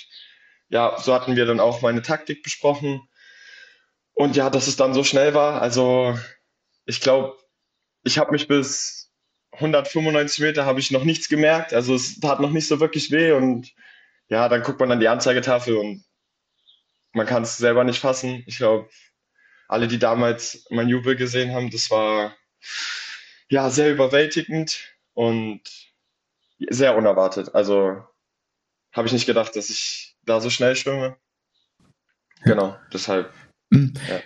ja, so hatten wir dann auch meine Taktik besprochen. Und ja, dass es dann so schnell war, also ich glaube, ich habe mich bis 195 Meter habe ich noch nichts gemerkt. Also es tat noch nicht so wirklich weh und ja, dann guckt man an die Anzeigetafel und man kann es selber nicht fassen. Ich glaube, alle, die damals mein Jubel gesehen haben, das war ja, sehr überwältigend und sehr unerwartet. Also habe ich nicht gedacht, dass ich da so schnell schwimme. Genau, deshalb. Mhm. Ja.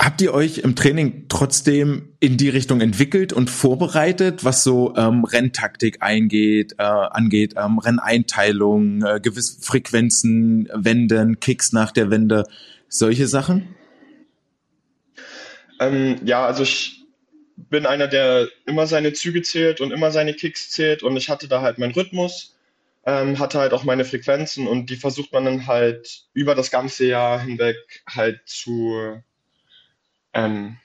Habt ihr euch im Training trotzdem in die Richtung entwickelt und vorbereitet, was so ähm, Renntaktik eingeht, äh, angeht, ähm, Renneinteilung, äh, gewisse Frequenzen, Wenden, Kicks nach der Wende, solche Sachen? Ähm, ja, also ich bin einer, der immer seine Züge zählt und immer seine Kicks zählt und ich hatte da halt meinen Rhythmus, ähm, hatte halt auch meine Frequenzen und die versucht man dann halt über das ganze Jahr hinweg halt zu, ähm,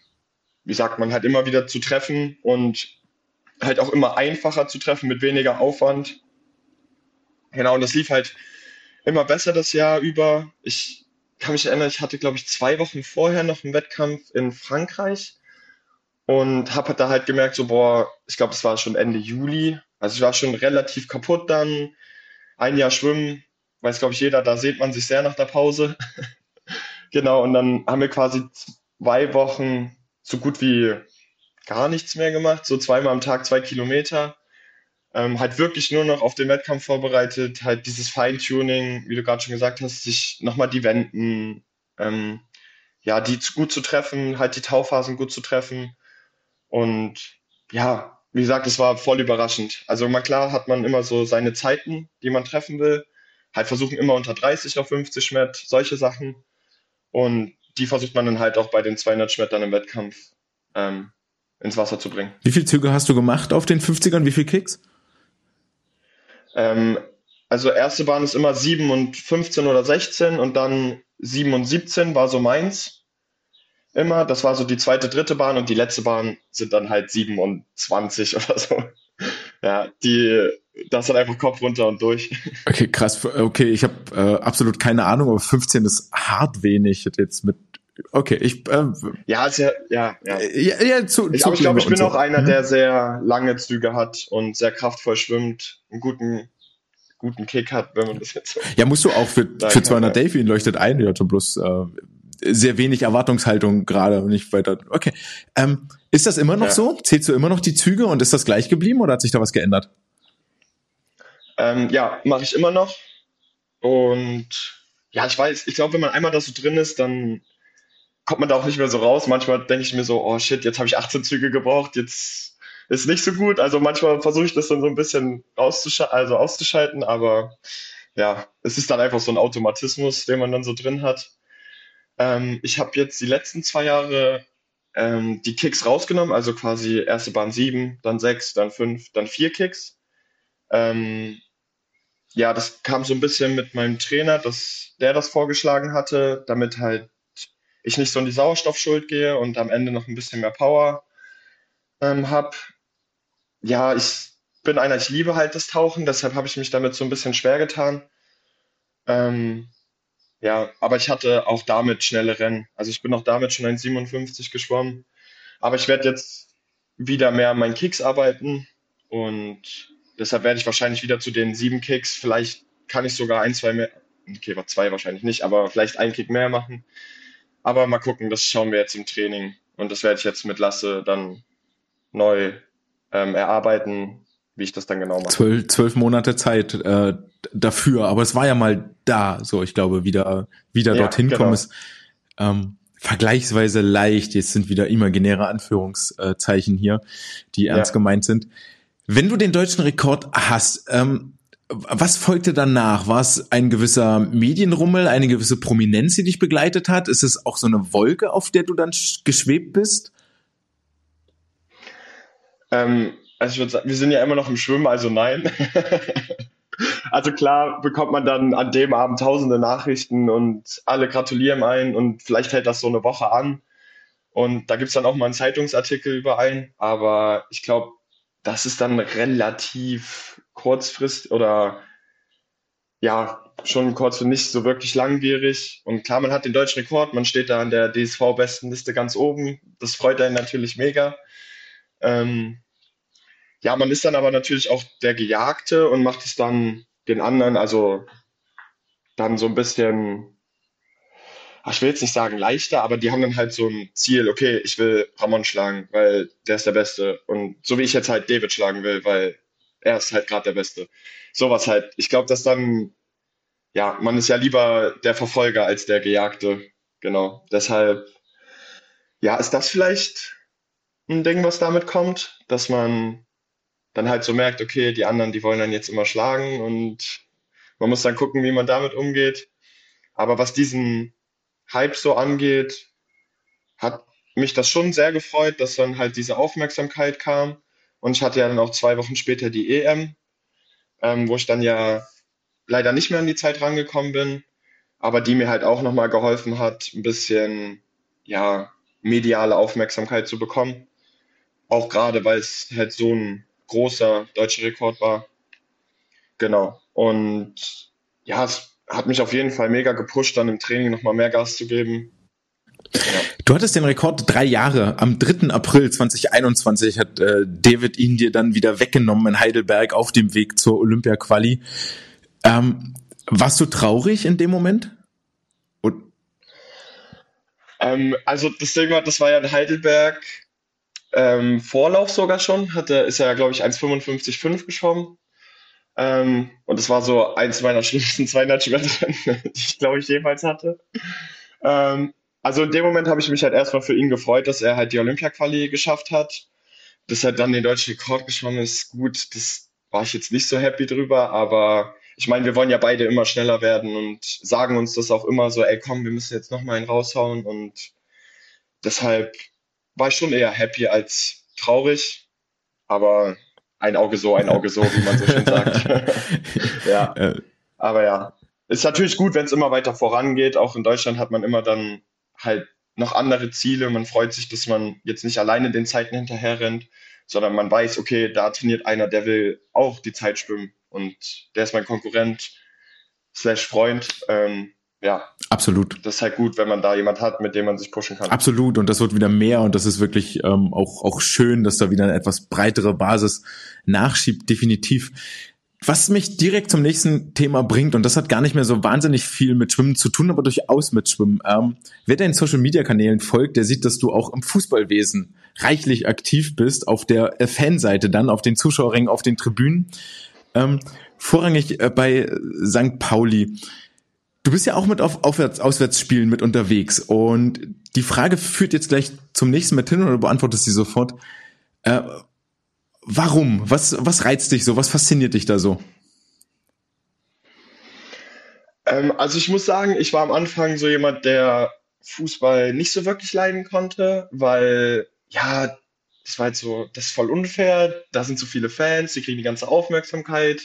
wie sagt man, halt immer wieder zu treffen und halt auch immer einfacher zu treffen mit weniger Aufwand. Genau, und das lief halt immer besser das Jahr über. Ich kann mich erinnern, ich hatte, glaube ich, zwei Wochen vorher noch einen Wettkampf in Frankreich und habe da halt gemerkt, so, boah, ich glaube, es war schon Ende Juli. Also ich war schon relativ kaputt dann. Ein Jahr schwimmen, weiß, glaube ich, jeder, da sieht man sich sehr nach der Pause. genau, und dann haben wir quasi zwei Wochen so gut wie gar nichts mehr gemacht, so zweimal am Tag zwei Kilometer. Ähm, halt wirklich nur noch auf den Wettkampf vorbereitet, halt dieses Feintuning, wie du gerade schon gesagt hast, sich nochmal die Wenden, ähm, ja, die gut zu treffen, halt die Tauphasen gut zu treffen und ja, wie gesagt, es war voll überraschend. Also mal klar hat man immer so seine Zeiten, die man treffen will. Halt versuchen immer unter 30 auf 50 Schmett, solche Sachen. Und die versucht man dann halt auch bei den 200 Schmett dann im Wettkampf ähm, ins Wasser zu bringen. Wie viele Züge hast du gemacht auf den 50ern? Wie viele Kicks? Ähm, also erste Bahn ist immer 7 und 15 oder 16 und dann 7 und 17 war so meins immer. Das war so die zweite, dritte Bahn und die letzte Bahn sind dann halt 27 oder so. Ja, die, das hat einfach Kopf runter und durch. Okay, krass. Okay, ich habe äh, absolut keine Ahnung, aber 15 ist hart wenig jetzt mit. Okay, ich. Äh, ja, ist ja, ja, ja. ja, ja zu, ich, aber ich glaube, ich bin so. auch einer, mhm. der sehr lange Züge hat und sehr kraftvoll schwimmt, einen guten, guten Kick hat, wenn man das jetzt Ja, musst du auch für, für 200 ja. Delfin leuchtet ein, ja, bloß äh, sehr wenig Erwartungshaltung gerade und nicht weiter. Okay. Ähm, ist das immer noch ja. so? Zählst du immer noch die Züge und ist das gleich geblieben oder hat sich da was geändert? Ähm, ja, mache ich immer noch. Und ja, ich weiß, ich glaube, wenn man einmal da so drin ist, dann kommt man da auch nicht mehr so raus. Manchmal denke ich mir so, oh shit, jetzt habe ich 18 Züge gebraucht, jetzt ist nicht so gut. Also manchmal versuche ich das dann so ein bisschen auszuschalten, also auszuschalten, aber ja, es ist dann einfach so ein Automatismus, den man dann so drin hat. Ähm, ich habe jetzt die letzten zwei Jahre ähm, die Kicks rausgenommen, also quasi erste Bahn sieben, dann sechs, dann fünf, dann vier Kicks. Ähm, ja, das kam so ein bisschen mit meinem Trainer, dass der das vorgeschlagen hatte, damit halt ich nicht so in die Sauerstoffschuld gehe und am Ende noch ein bisschen mehr Power ähm, habe. Ja, ich bin einer, ich liebe halt das Tauchen, deshalb habe ich mich damit so ein bisschen schwer getan. Ähm, ja, aber ich hatte auch damit schnelle Rennen. Also ich bin auch damit schon 1,57 geschwommen. Aber ich werde jetzt wieder mehr an meinen Kicks arbeiten und deshalb werde ich wahrscheinlich wieder zu den sieben Kicks. Vielleicht kann ich sogar ein, zwei mehr, okay, war zwei wahrscheinlich nicht, aber vielleicht einen Kick mehr machen. Aber mal gucken, das schauen wir jetzt im Training und das werde ich jetzt mit Lasse dann neu ähm, erarbeiten, wie ich das dann genau mache. Zwölf, zwölf Monate Zeit äh, dafür, aber es war ja mal da, so ich glaube, wieder, wieder ja, dorthin genau. kommen ist ähm, vergleichsweise leicht. Jetzt sind wieder imaginäre Anführungszeichen hier, die ernst ja. gemeint sind. Wenn du den deutschen Rekord hast, ähm, was folgte danach? War es ein gewisser Medienrummel, eine gewisse Prominenz, die dich begleitet hat? Ist es auch so eine Wolke, auf der du dann geschwebt bist? Ähm, also ich würde sagen, wir sind ja immer noch im Schwimmen, also nein. Also klar bekommt man dann an dem Abend tausende Nachrichten und alle gratulieren ein und vielleicht hält das so eine Woche an. Und da gibt es dann auch mal einen Zeitungsartikel über einen. Aber ich glaube, das ist dann relativ kurzfristig oder ja, schon kurz und nicht so wirklich langwierig. Und klar, man hat den deutschen Rekord, man steht da an der DSV-Bestenliste ganz oben. Das freut einen natürlich mega. Ähm, ja, man ist dann aber natürlich auch der Gejagte und macht es dann den anderen, also dann so ein bisschen, ich will jetzt nicht sagen leichter, aber die haben dann halt so ein Ziel, okay, ich will Ramon schlagen, weil der ist der Beste. Und so wie ich jetzt halt David schlagen will, weil er ist halt gerade der Beste. Sowas halt. Ich glaube, dass dann, ja, man ist ja lieber der Verfolger als der Gejagte. Genau. Deshalb, ja, ist das vielleicht ein Ding, was damit kommt, dass man dann halt so merkt, okay, die anderen, die wollen dann jetzt immer schlagen und man muss dann gucken, wie man damit umgeht. Aber was diesen Hype so angeht, hat mich das schon sehr gefreut, dass dann halt diese Aufmerksamkeit kam. Und ich hatte ja dann auch zwei Wochen später die EM, ähm, wo ich dann ja leider nicht mehr an die Zeit rangekommen bin, aber die mir halt auch nochmal geholfen hat, ein bisschen, ja, mediale Aufmerksamkeit zu bekommen. Auch gerade, weil es halt so ein großer deutscher Rekord war. Genau. Und ja, es hat mich auf jeden Fall mega gepusht, dann im Training nochmal mehr Gas zu geben. Ja. Du hattest den Rekord drei Jahre. Am 3. April 2021 hat äh, David ihn dir dann wieder weggenommen in Heidelberg auf dem Weg zur Olympia-Quali. Ähm, warst du traurig in dem Moment? Und ähm, also das Ding war, das war ja in Heidelberg ähm, Vorlauf sogar schon, hatte, ist er, glaube ich, 1,55,5 geschwommen. Ähm, und das war so eins meiner schlimmsten 200 Schwimmen, die ich, glaube ich, jemals hatte. Ähm, also in dem Moment habe ich mich halt erstmal für ihn gefreut, dass er halt die Olympia-Quali geschafft hat. Dass er dann den deutschen Rekord geschwommen ist, gut, das war ich jetzt nicht so happy drüber, aber ich meine, wir wollen ja beide immer schneller werden und sagen uns das auch immer so, ey komm, wir müssen jetzt nochmal einen raushauen und deshalb war ich schon eher happy als traurig, aber ein Auge so, ein Auge so, wie man so schön sagt. ja. Aber ja, ist natürlich gut, wenn es immer weiter vorangeht. Auch in Deutschland hat man immer dann halt noch andere Ziele. Man freut sich, dass man jetzt nicht alleine den Zeiten hinterher rennt, sondern man weiß, okay, da trainiert einer, der will auch die Zeit schwimmen und der ist mein Konkurrent slash Freund. Ähm, ja. Absolut. Das ist halt gut, wenn man da jemand hat, mit dem man sich pushen kann. Absolut. Und das wird wieder mehr und das ist wirklich ähm, auch, auch schön, dass da wieder eine etwas breitere Basis nachschiebt, definitiv. was mich direkt zum nächsten Thema bringt, und das hat gar nicht mehr so wahnsinnig viel mit Schwimmen zu tun, aber durchaus mit Schwimmen. Ähm, wer deinen Social Media Kanälen folgt, der sieht, dass du auch im Fußballwesen reichlich aktiv bist, auf der Fanseite dann, auf den Zuschauerrängen, auf den Tribünen. Ähm, vorrangig äh, bei St. Pauli. Du bist ja auch mit auf Aufwärts Auswärtsspielen mit unterwegs. Und die Frage führt jetzt gleich zum nächsten mit hin oder beantwortest sie sofort. Äh, Warum? Was, was reizt dich so? Was fasziniert dich da so? Ähm, also ich muss sagen, ich war am Anfang so jemand, der Fußball nicht so wirklich leiden konnte, weil ja, das war halt so, das ist voll unfair, da sind so viele Fans, die kriegen die ganze Aufmerksamkeit.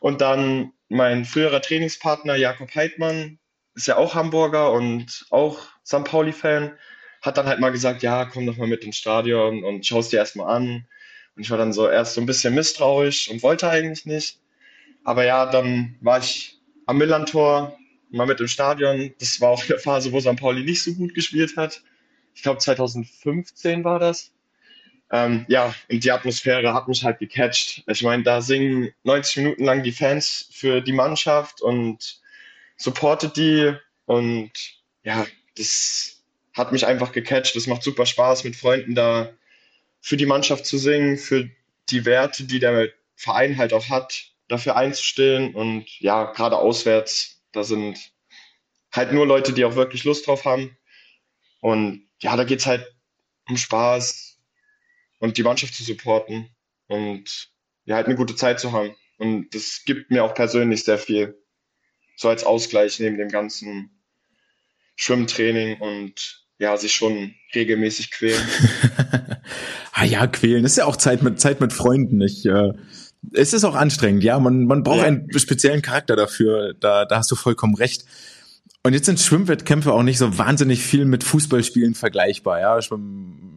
Und dann mein früherer Trainingspartner Jakob Heidmann, ist ja auch Hamburger und auch St. Pauli-Fan, hat dann halt mal gesagt, ja, komm doch mal mit ins Stadion und schau es dir erstmal an. Und ich war dann so erst so ein bisschen misstrauisch und wollte eigentlich nicht. Aber ja, dann war ich am Millantor mal mit im Stadion. Das war auch eine Phase, wo St. Pauli nicht so gut gespielt hat. Ich glaube 2015 war das. Ähm, ja, und die Atmosphäre hat mich halt gecatcht. Ich meine, da singen 90 Minuten lang die Fans für die Mannschaft und supportet die. Und ja, das hat mich einfach gecatcht. Das macht super Spaß, mit Freunden da für die Mannschaft zu singen, für die Werte, die der Verein halt auch hat, dafür einzustehen. Und ja, gerade auswärts, da sind halt nur Leute, die auch wirklich Lust drauf haben. Und ja, da geht es halt um Spaß und die Mannschaft zu supporten und ja, halt eine gute Zeit zu haben. Und das gibt mir auch persönlich sehr viel. So als Ausgleich neben dem ganzen Schwimmtraining und ja, sich schon regelmäßig quälen. ah ja, quälen. ist ja auch Zeit mit, Zeit mit Freunden. Ich, äh, es ist auch anstrengend, ja. Man, man braucht ja. einen speziellen Charakter dafür. Da, da hast du vollkommen recht. Und jetzt sind Schwimmwettkämpfe auch nicht so wahnsinnig viel mit Fußballspielen vergleichbar, ja.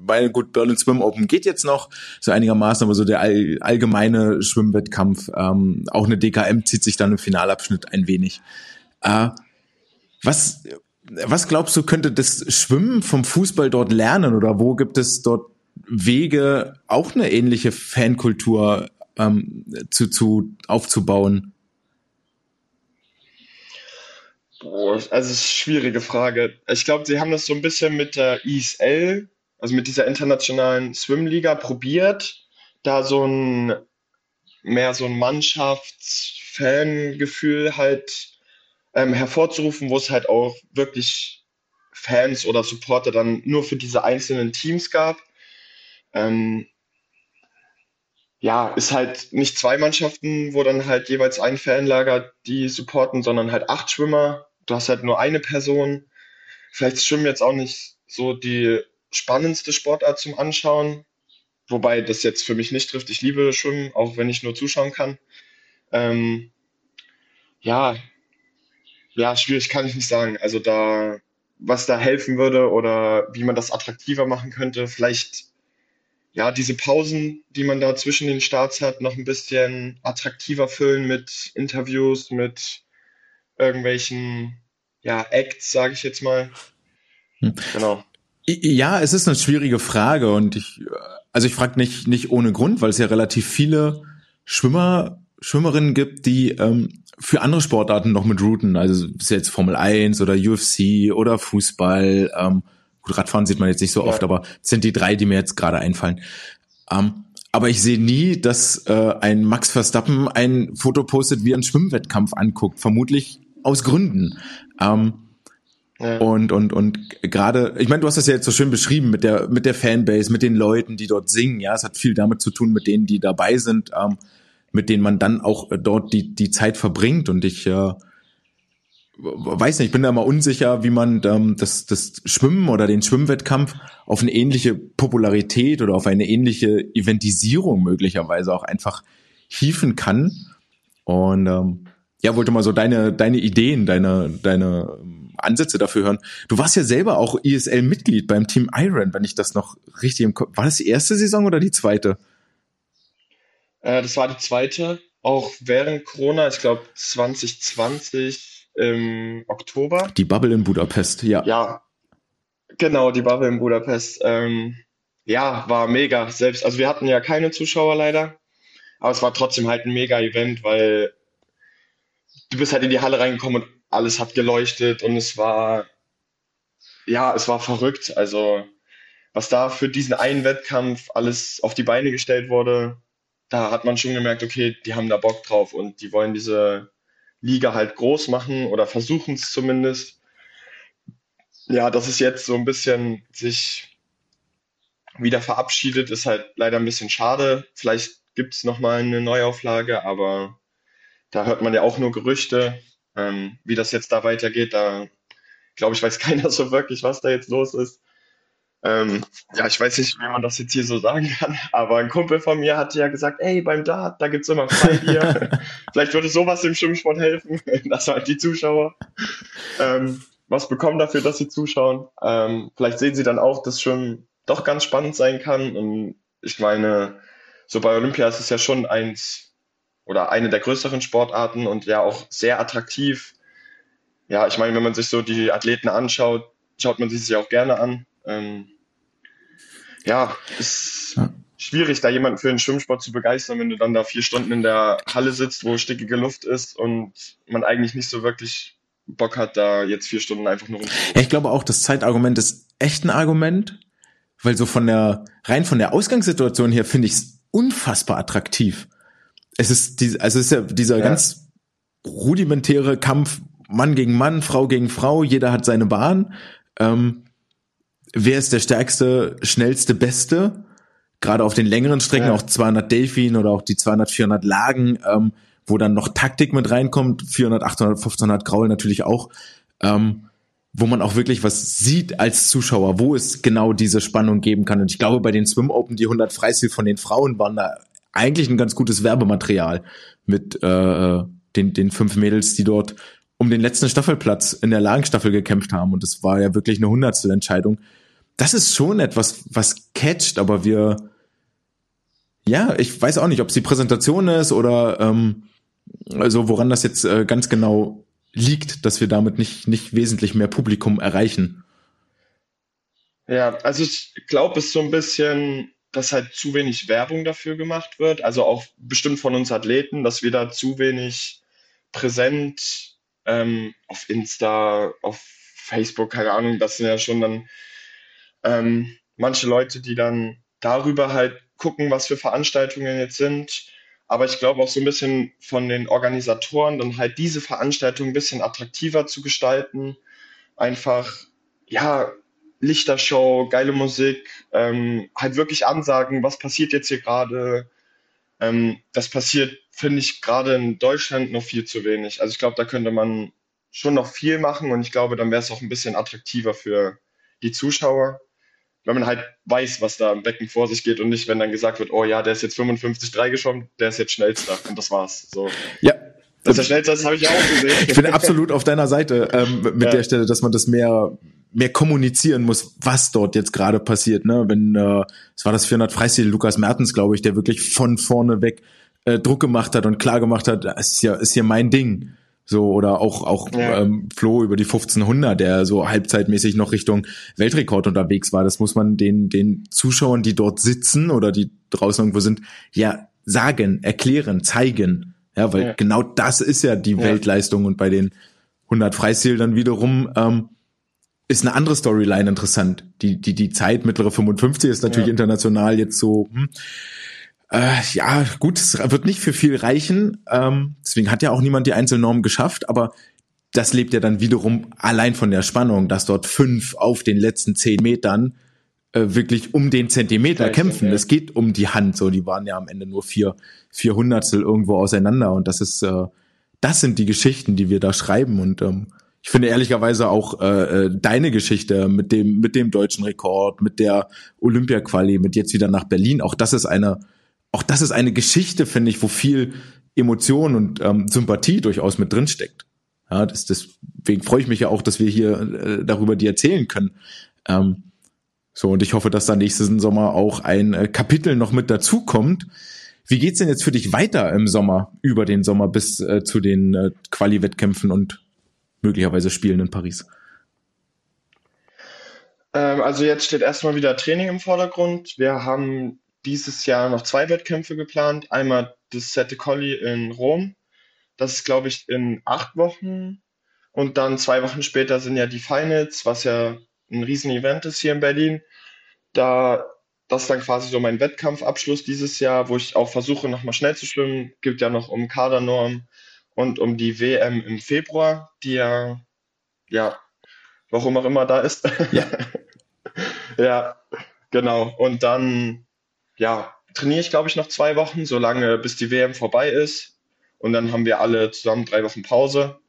weil gut, Berlin Swim Open geht jetzt noch so einigermaßen, aber so der all, allgemeine Schwimmwettkampf, ähm, auch eine DKM zieht sich dann im Finalabschnitt ein wenig. Äh, was, was glaubst du, könnte das Schwimmen vom Fußball dort lernen oder wo gibt es dort Wege, auch eine ähnliche Fankultur ähm, zu, zu aufzubauen? Boah, also es ist eine schwierige Frage. Ich glaube, sie haben das so ein bisschen mit der ISL, also mit dieser internationalen Swimliga probiert, da so ein mehr so ein Mannschaftsfangefühl halt ähm, hervorzurufen, wo es halt auch wirklich Fans oder Supporter dann nur für diese einzelnen Teams gab. Ähm, ja, ist halt nicht zwei Mannschaften, wo dann halt jeweils ein Fanlager die supporten, sondern halt acht Schwimmer. Du hast halt nur eine Person. Vielleicht Schwimmen jetzt auch nicht so die spannendste Sportart zum Anschauen. Wobei das jetzt für mich nicht trifft. Ich liebe Schwimmen, auch wenn ich nur zuschauen kann. Ähm, ja, ja, schwierig kann ich nicht sagen. Also da, was da helfen würde oder wie man das attraktiver machen könnte, vielleicht ja, diese Pausen, die man da zwischen den Starts hat, noch ein bisschen attraktiver füllen mit Interviews, mit irgendwelchen ja, Acts, sage ich jetzt mal. Hm. Genau. Ja, es ist eine schwierige Frage und ich, also ich frage nicht, nicht ohne Grund, weil es ja relativ viele Schwimmer, Schwimmerinnen gibt, die ähm, für andere Sportarten noch mit routen, also bis jetzt Formel 1 oder UFC oder Fußball, ähm, gut, Radfahren sieht man jetzt nicht so ja. oft, aber das sind die drei, die mir jetzt gerade einfallen. Ähm, aber ich sehe nie, dass äh, ein Max Verstappen ein Foto postet, wie er einen Schwimmwettkampf anguckt, vermutlich aus Gründen. Ähm, ja. Und und und gerade, ich meine, du hast das ja jetzt so schön beschrieben mit der mit der Fanbase, mit den Leuten, die dort singen. Ja, es hat viel damit zu tun, mit denen, die dabei sind. Ähm, mit denen man dann auch äh, dort die, die Zeit verbringt. Und ich äh, weiß nicht, ich bin da mal unsicher, wie man ähm, das, das Schwimmen oder den Schwimmwettkampf auf eine ähnliche Popularität oder auf eine ähnliche Eventisierung möglicherweise auch einfach hieven kann. Und ähm, ja, wollte mal so deine, deine Ideen, deine, deine ähm, Ansätze dafür hören. Du warst ja selber auch ISL-Mitglied beim Team Iron, wenn ich das noch richtig im Kopf. War das die erste Saison oder die zweite? Äh, das war die zweite, auch während Corona, ich glaube 2020 im Oktober. Die Bubble in Budapest, ja. Ja, genau, die Bubble in Budapest. Ähm, ja, war mega. Selbst, also wir hatten ja keine Zuschauer leider. Aber es war trotzdem halt ein Mega-Event, weil du bist halt in die Halle reingekommen und alles hat geleuchtet und es war, ja, es war verrückt. Also, was da für diesen einen Wettkampf alles auf die Beine gestellt wurde, da hat man schon gemerkt, okay, die haben da Bock drauf und die wollen diese Liga halt groß machen oder versuchen es zumindest. Ja, dass es jetzt so ein bisschen sich wieder verabschiedet, ist halt leider ein bisschen schade. Vielleicht gibt es nochmal eine Neuauflage, aber da hört man ja auch nur Gerüchte. Ähm, wie das jetzt da weitergeht, da glaube ich, weiß keiner so wirklich, was da jetzt los ist. Ähm, ja, ich weiß nicht, wie man das jetzt hier so sagen kann, aber ein Kumpel von mir hat ja gesagt, ey, beim Dart, da gibt es immer Freibier. Vielleicht würde sowas im Schwimmsport helfen, dass halt die Zuschauer ähm, was bekommen dafür, dass sie zuschauen. Ähm, vielleicht sehen sie dann auch, dass Schwimmen doch ganz spannend sein kann. Und ich meine, so bei Olympia ist es ja schon eins oder eine der größeren Sportarten und ja auch sehr attraktiv. Ja, ich meine, wenn man sich so die Athleten anschaut, schaut man sich sie auch gerne an. Ähm, ja, ist ja. schwierig, da jemanden für den Schwimmsport zu begeistern, wenn du dann da vier Stunden in der Halle sitzt, wo stickige Luft ist und man eigentlich nicht so wirklich Bock hat, da jetzt vier Stunden einfach nur Ja, ich glaube auch, das Zeitargument ist echt ein Argument, weil so von der, rein von der Ausgangssituation her finde ich es unfassbar attraktiv. Es ist die, also es ist ja dieser ja. ganz rudimentäre Kampf Mann gegen Mann, Frau gegen Frau, jeder hat seine Bahn. Ähm, wer ist der stärkste, schnellste, beste? Gerade auf den längeren Strecken, ja. auch 200 Delfin oder auch die 200, 400 Lagen, ähm, wo dann noch Taktik mit reinkommt, 400, 800, 1500 Graul natürlich auch, ähm, wo man auch wirklich was sieht als Zuschauer, wo es genau diese Spannung geben kann. Und ich glaube, bei den Swim Open, die 100 Freistil von den Frauen waren da eigentlich ein ganz gutes Werbematerial mit äh, den, den fünf Mädels, die dort um den letzten Staffelplatz in der Lagenstaffel gekämpft haben. Und das war ja wirklich eine hundertstel Entscheidung. Das ist schon etwas, was catcht, aber wir, ja, ich weiß auch nicht, ob es die Präsentation ist oder ähm, also woran das jetzt äh, ganz genau liegt, dass wir damit nicht, nicht wesentlich mehr Publikum erreichen. Ja, also ich glaube, es ist so ein bisschen, dass halt zu wenig Werbung dafür gemacht wird. Also auch bestimmt von uns Athleten, dass wir da zu wenig präsent ähm, auf Insta, auf Facebook, keine Ahnung, das sind ja schon dann ähm, manche Leute, die dann darüber halt gucken, was für Veranstaltungen jetzt sind aber ich glaube auch so ein bisschen von den Organisatoren dann halt diese Veranstaltung ein bisschen attraktiver zu gestalten. Einfach, ja, Lichtershow, geile Musik, ähm, halt wirklich ansagen, was passiert jetzt hier gerade. Ähm, das passiert, finde ich, gerade in Deutschland noch viel zu wenig. Also ich glaube, da könnte man schon noch viel machen und ich glaube, dann wäre es auch ein bisschen attraktiver für die Zuschauer wenn man halt weiß, was da im Becken vor sich geht und nicht, wenn dann gesagt wird, oh ja, der ist jetzt 55,3 geschwommen, der ist jetzt schnellster und das war's. So. Ja. Dass der schnellste ist, habe ich auch gesehen. Ich bin absolut auf deiner Seite ähm, mit ja. der Stelle, dass man das mehr mehr kommunizieren muss, was dort jetzt gerade passiert. Ne? Wenn äh, es war das 400 Freistil Lukas Mertens, glaube ich, der wirklich von vorne weg äh, Druck gemacht hat und klar gemacht hat, ist ja ist hier mein Ding. So, oder auch, auch ja. ähm, Flo über die 1500, der so halbzeitmäßig noch Richtung Weltrekord unterwegs war. Das muss man den, den Zuschauern, die dort sitzen oder die draußen irgendwo sind, ja sagen, erklären, zeigen. Ja, weil ja. genau das ist ja die ja. Weltleistung und bei den 100 Freistil dann wiederum ähm, ist eine andere Storyline interessant. Die, die, die Zeit mittlere 55 ist natürlich international jetzt so, hm, äh, ja, gut, es wird nicht für viel reichen. Ähm, deswegen hat ja auch niemand die Einzelnorm geschafft, aber das lebt ja dann wiederum allein von der Spannung, dass dort fünf auf den letzten zehn Metern wirklich um den Zentimeter Gleich, kämpfen. Es geht um die Hand, so die waren ja am Ende nur vier, vier Hundertstel irgendwo auseinander und das ist, äh, das sind die Geschichten, die wir da schreiben und ähm, ich finde ehrlicherweise auch äh, äh deine Geschichte mit dem mit dem deutschen Rekord, mit der Olympia-Quali, mit jetzt wieder nach Berlin, auch das ist eine auch das ist eine Geschichte, finde ich, wo viel Emotion und ähm, Sympathie durchaus mit drin steckt. Ja, das, deswegen freue ich mich ja auch, dass wir hier äh, darüber die erzählen können. Ähm, so, und ich hoffe, dass da nächsten Sommer auch ein äh, Kapitel noch mit dazu kommt. Wie geht's denn jetzt für dich weiter im Sommer, über den Sommer bis äh, zu den äh, Quali-Wettkämpfen und möglicherweise Spielen in Paris? Ähm, also jetzt steht erstmal wieder Training im Vordergrund. Wir haben dieses Jahr noch zwei Wettkämpfe geplant. Einmal das Sette Colli in Rom. Das ist, glaube ich, in acht Wochen. Und dann zwei Wochen später sind ja die Finals, was ja ein Riesen-Event ist hier in Berlin. Da, das ist dann quasi so mein Wettkampfabschluss dieses Jahr, wo ich auch versuche, nochmal schnell zu schwimmen. Gibt ja noch um Kadernorm und um die WM im Februar, die ja, ja, warum auch immer da ist. Ja. ja, genau. Und dann, ja, trainiere ich, glaube ich, noch zwei Wochen, solange bis die WM vorbei ist. Und dann haben wir alle zusammen drei Wochen Pause.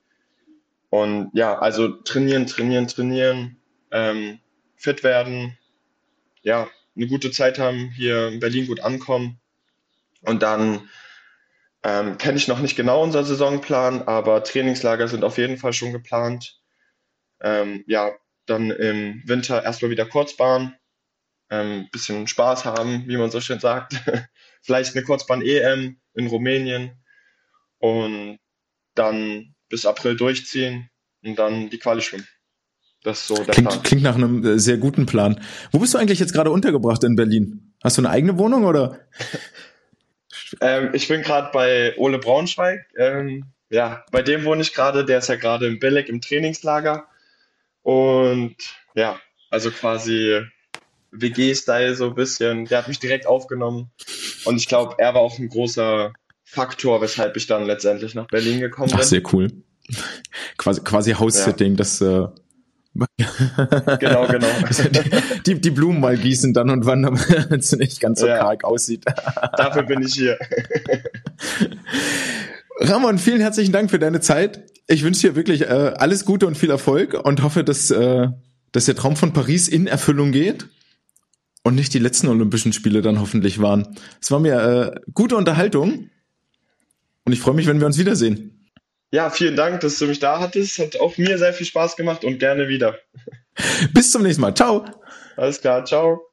Und ja, also trainieren, trainieren, trainieren, ähm, fit werden, ja, eine gute Zeit haben, hier in Berlin gut ankommen. Und dann ähm, kenne ich noch nicht genau unser Saisonplan, aber Trainingslager sind auf jeden Fall schon geplant. Ähm, ja, dann im Winter erstmal wieder Kurzbahn, ähm, bisschen Spaß haben, wie man so schön sagt. Vielleicht eine Kurzbahn-EM in Rumänien und dann bis April durchziehen und dann die Quali schwimmen. Das so der klingt, Plan. klingt nach einem äh, sehr guten Plan. Wo bist du eigentlich jetzt gerade untergebracht in Berlin? Hast du eine eigene Wohnung oder? Ähm, ich bin gerade bei Ole Braunschweig. Ähm, ja, bei dem wohne ich gerade. Der ist ja gerade in Belek im Trainingslager. Und ja, also quasi WG-Style so ein bisschen. Der hat mich direkt aufgenommen. Und ich glaube, er war auch ein großer Faktor, weshalb ich dann letztendlich nach Berlin gekommen Ach, bin. sehr cool. Quasi, quasi House-Sitting, das äh, Genau, genau. die, die Blumen mal gießen dann und wann, damit es nicht ganz so Ja. karg aussieht. Dafür bin ich hier. Ramon, vielen herzlichen Dank für deine Zeit. Ich wünsche dir wirklich äh, alles Gute und viel Erfolg und hoffe, dass, äh, dass der Traum von Paris in Erfüllung geht und nicht die letzten Olympischen Spiele dann hoffentlich waren. Es war mir äh, gute Unterhaltung und ich freue mich, wenn wir uns wiedersehen. Ja, vielen Dank, dass du mich da hattest. Hat auch mir sehr viel Spaß gemacht und gerne wieder. Bis zum nächsten Mal. Ciao. Alles klar, ciao.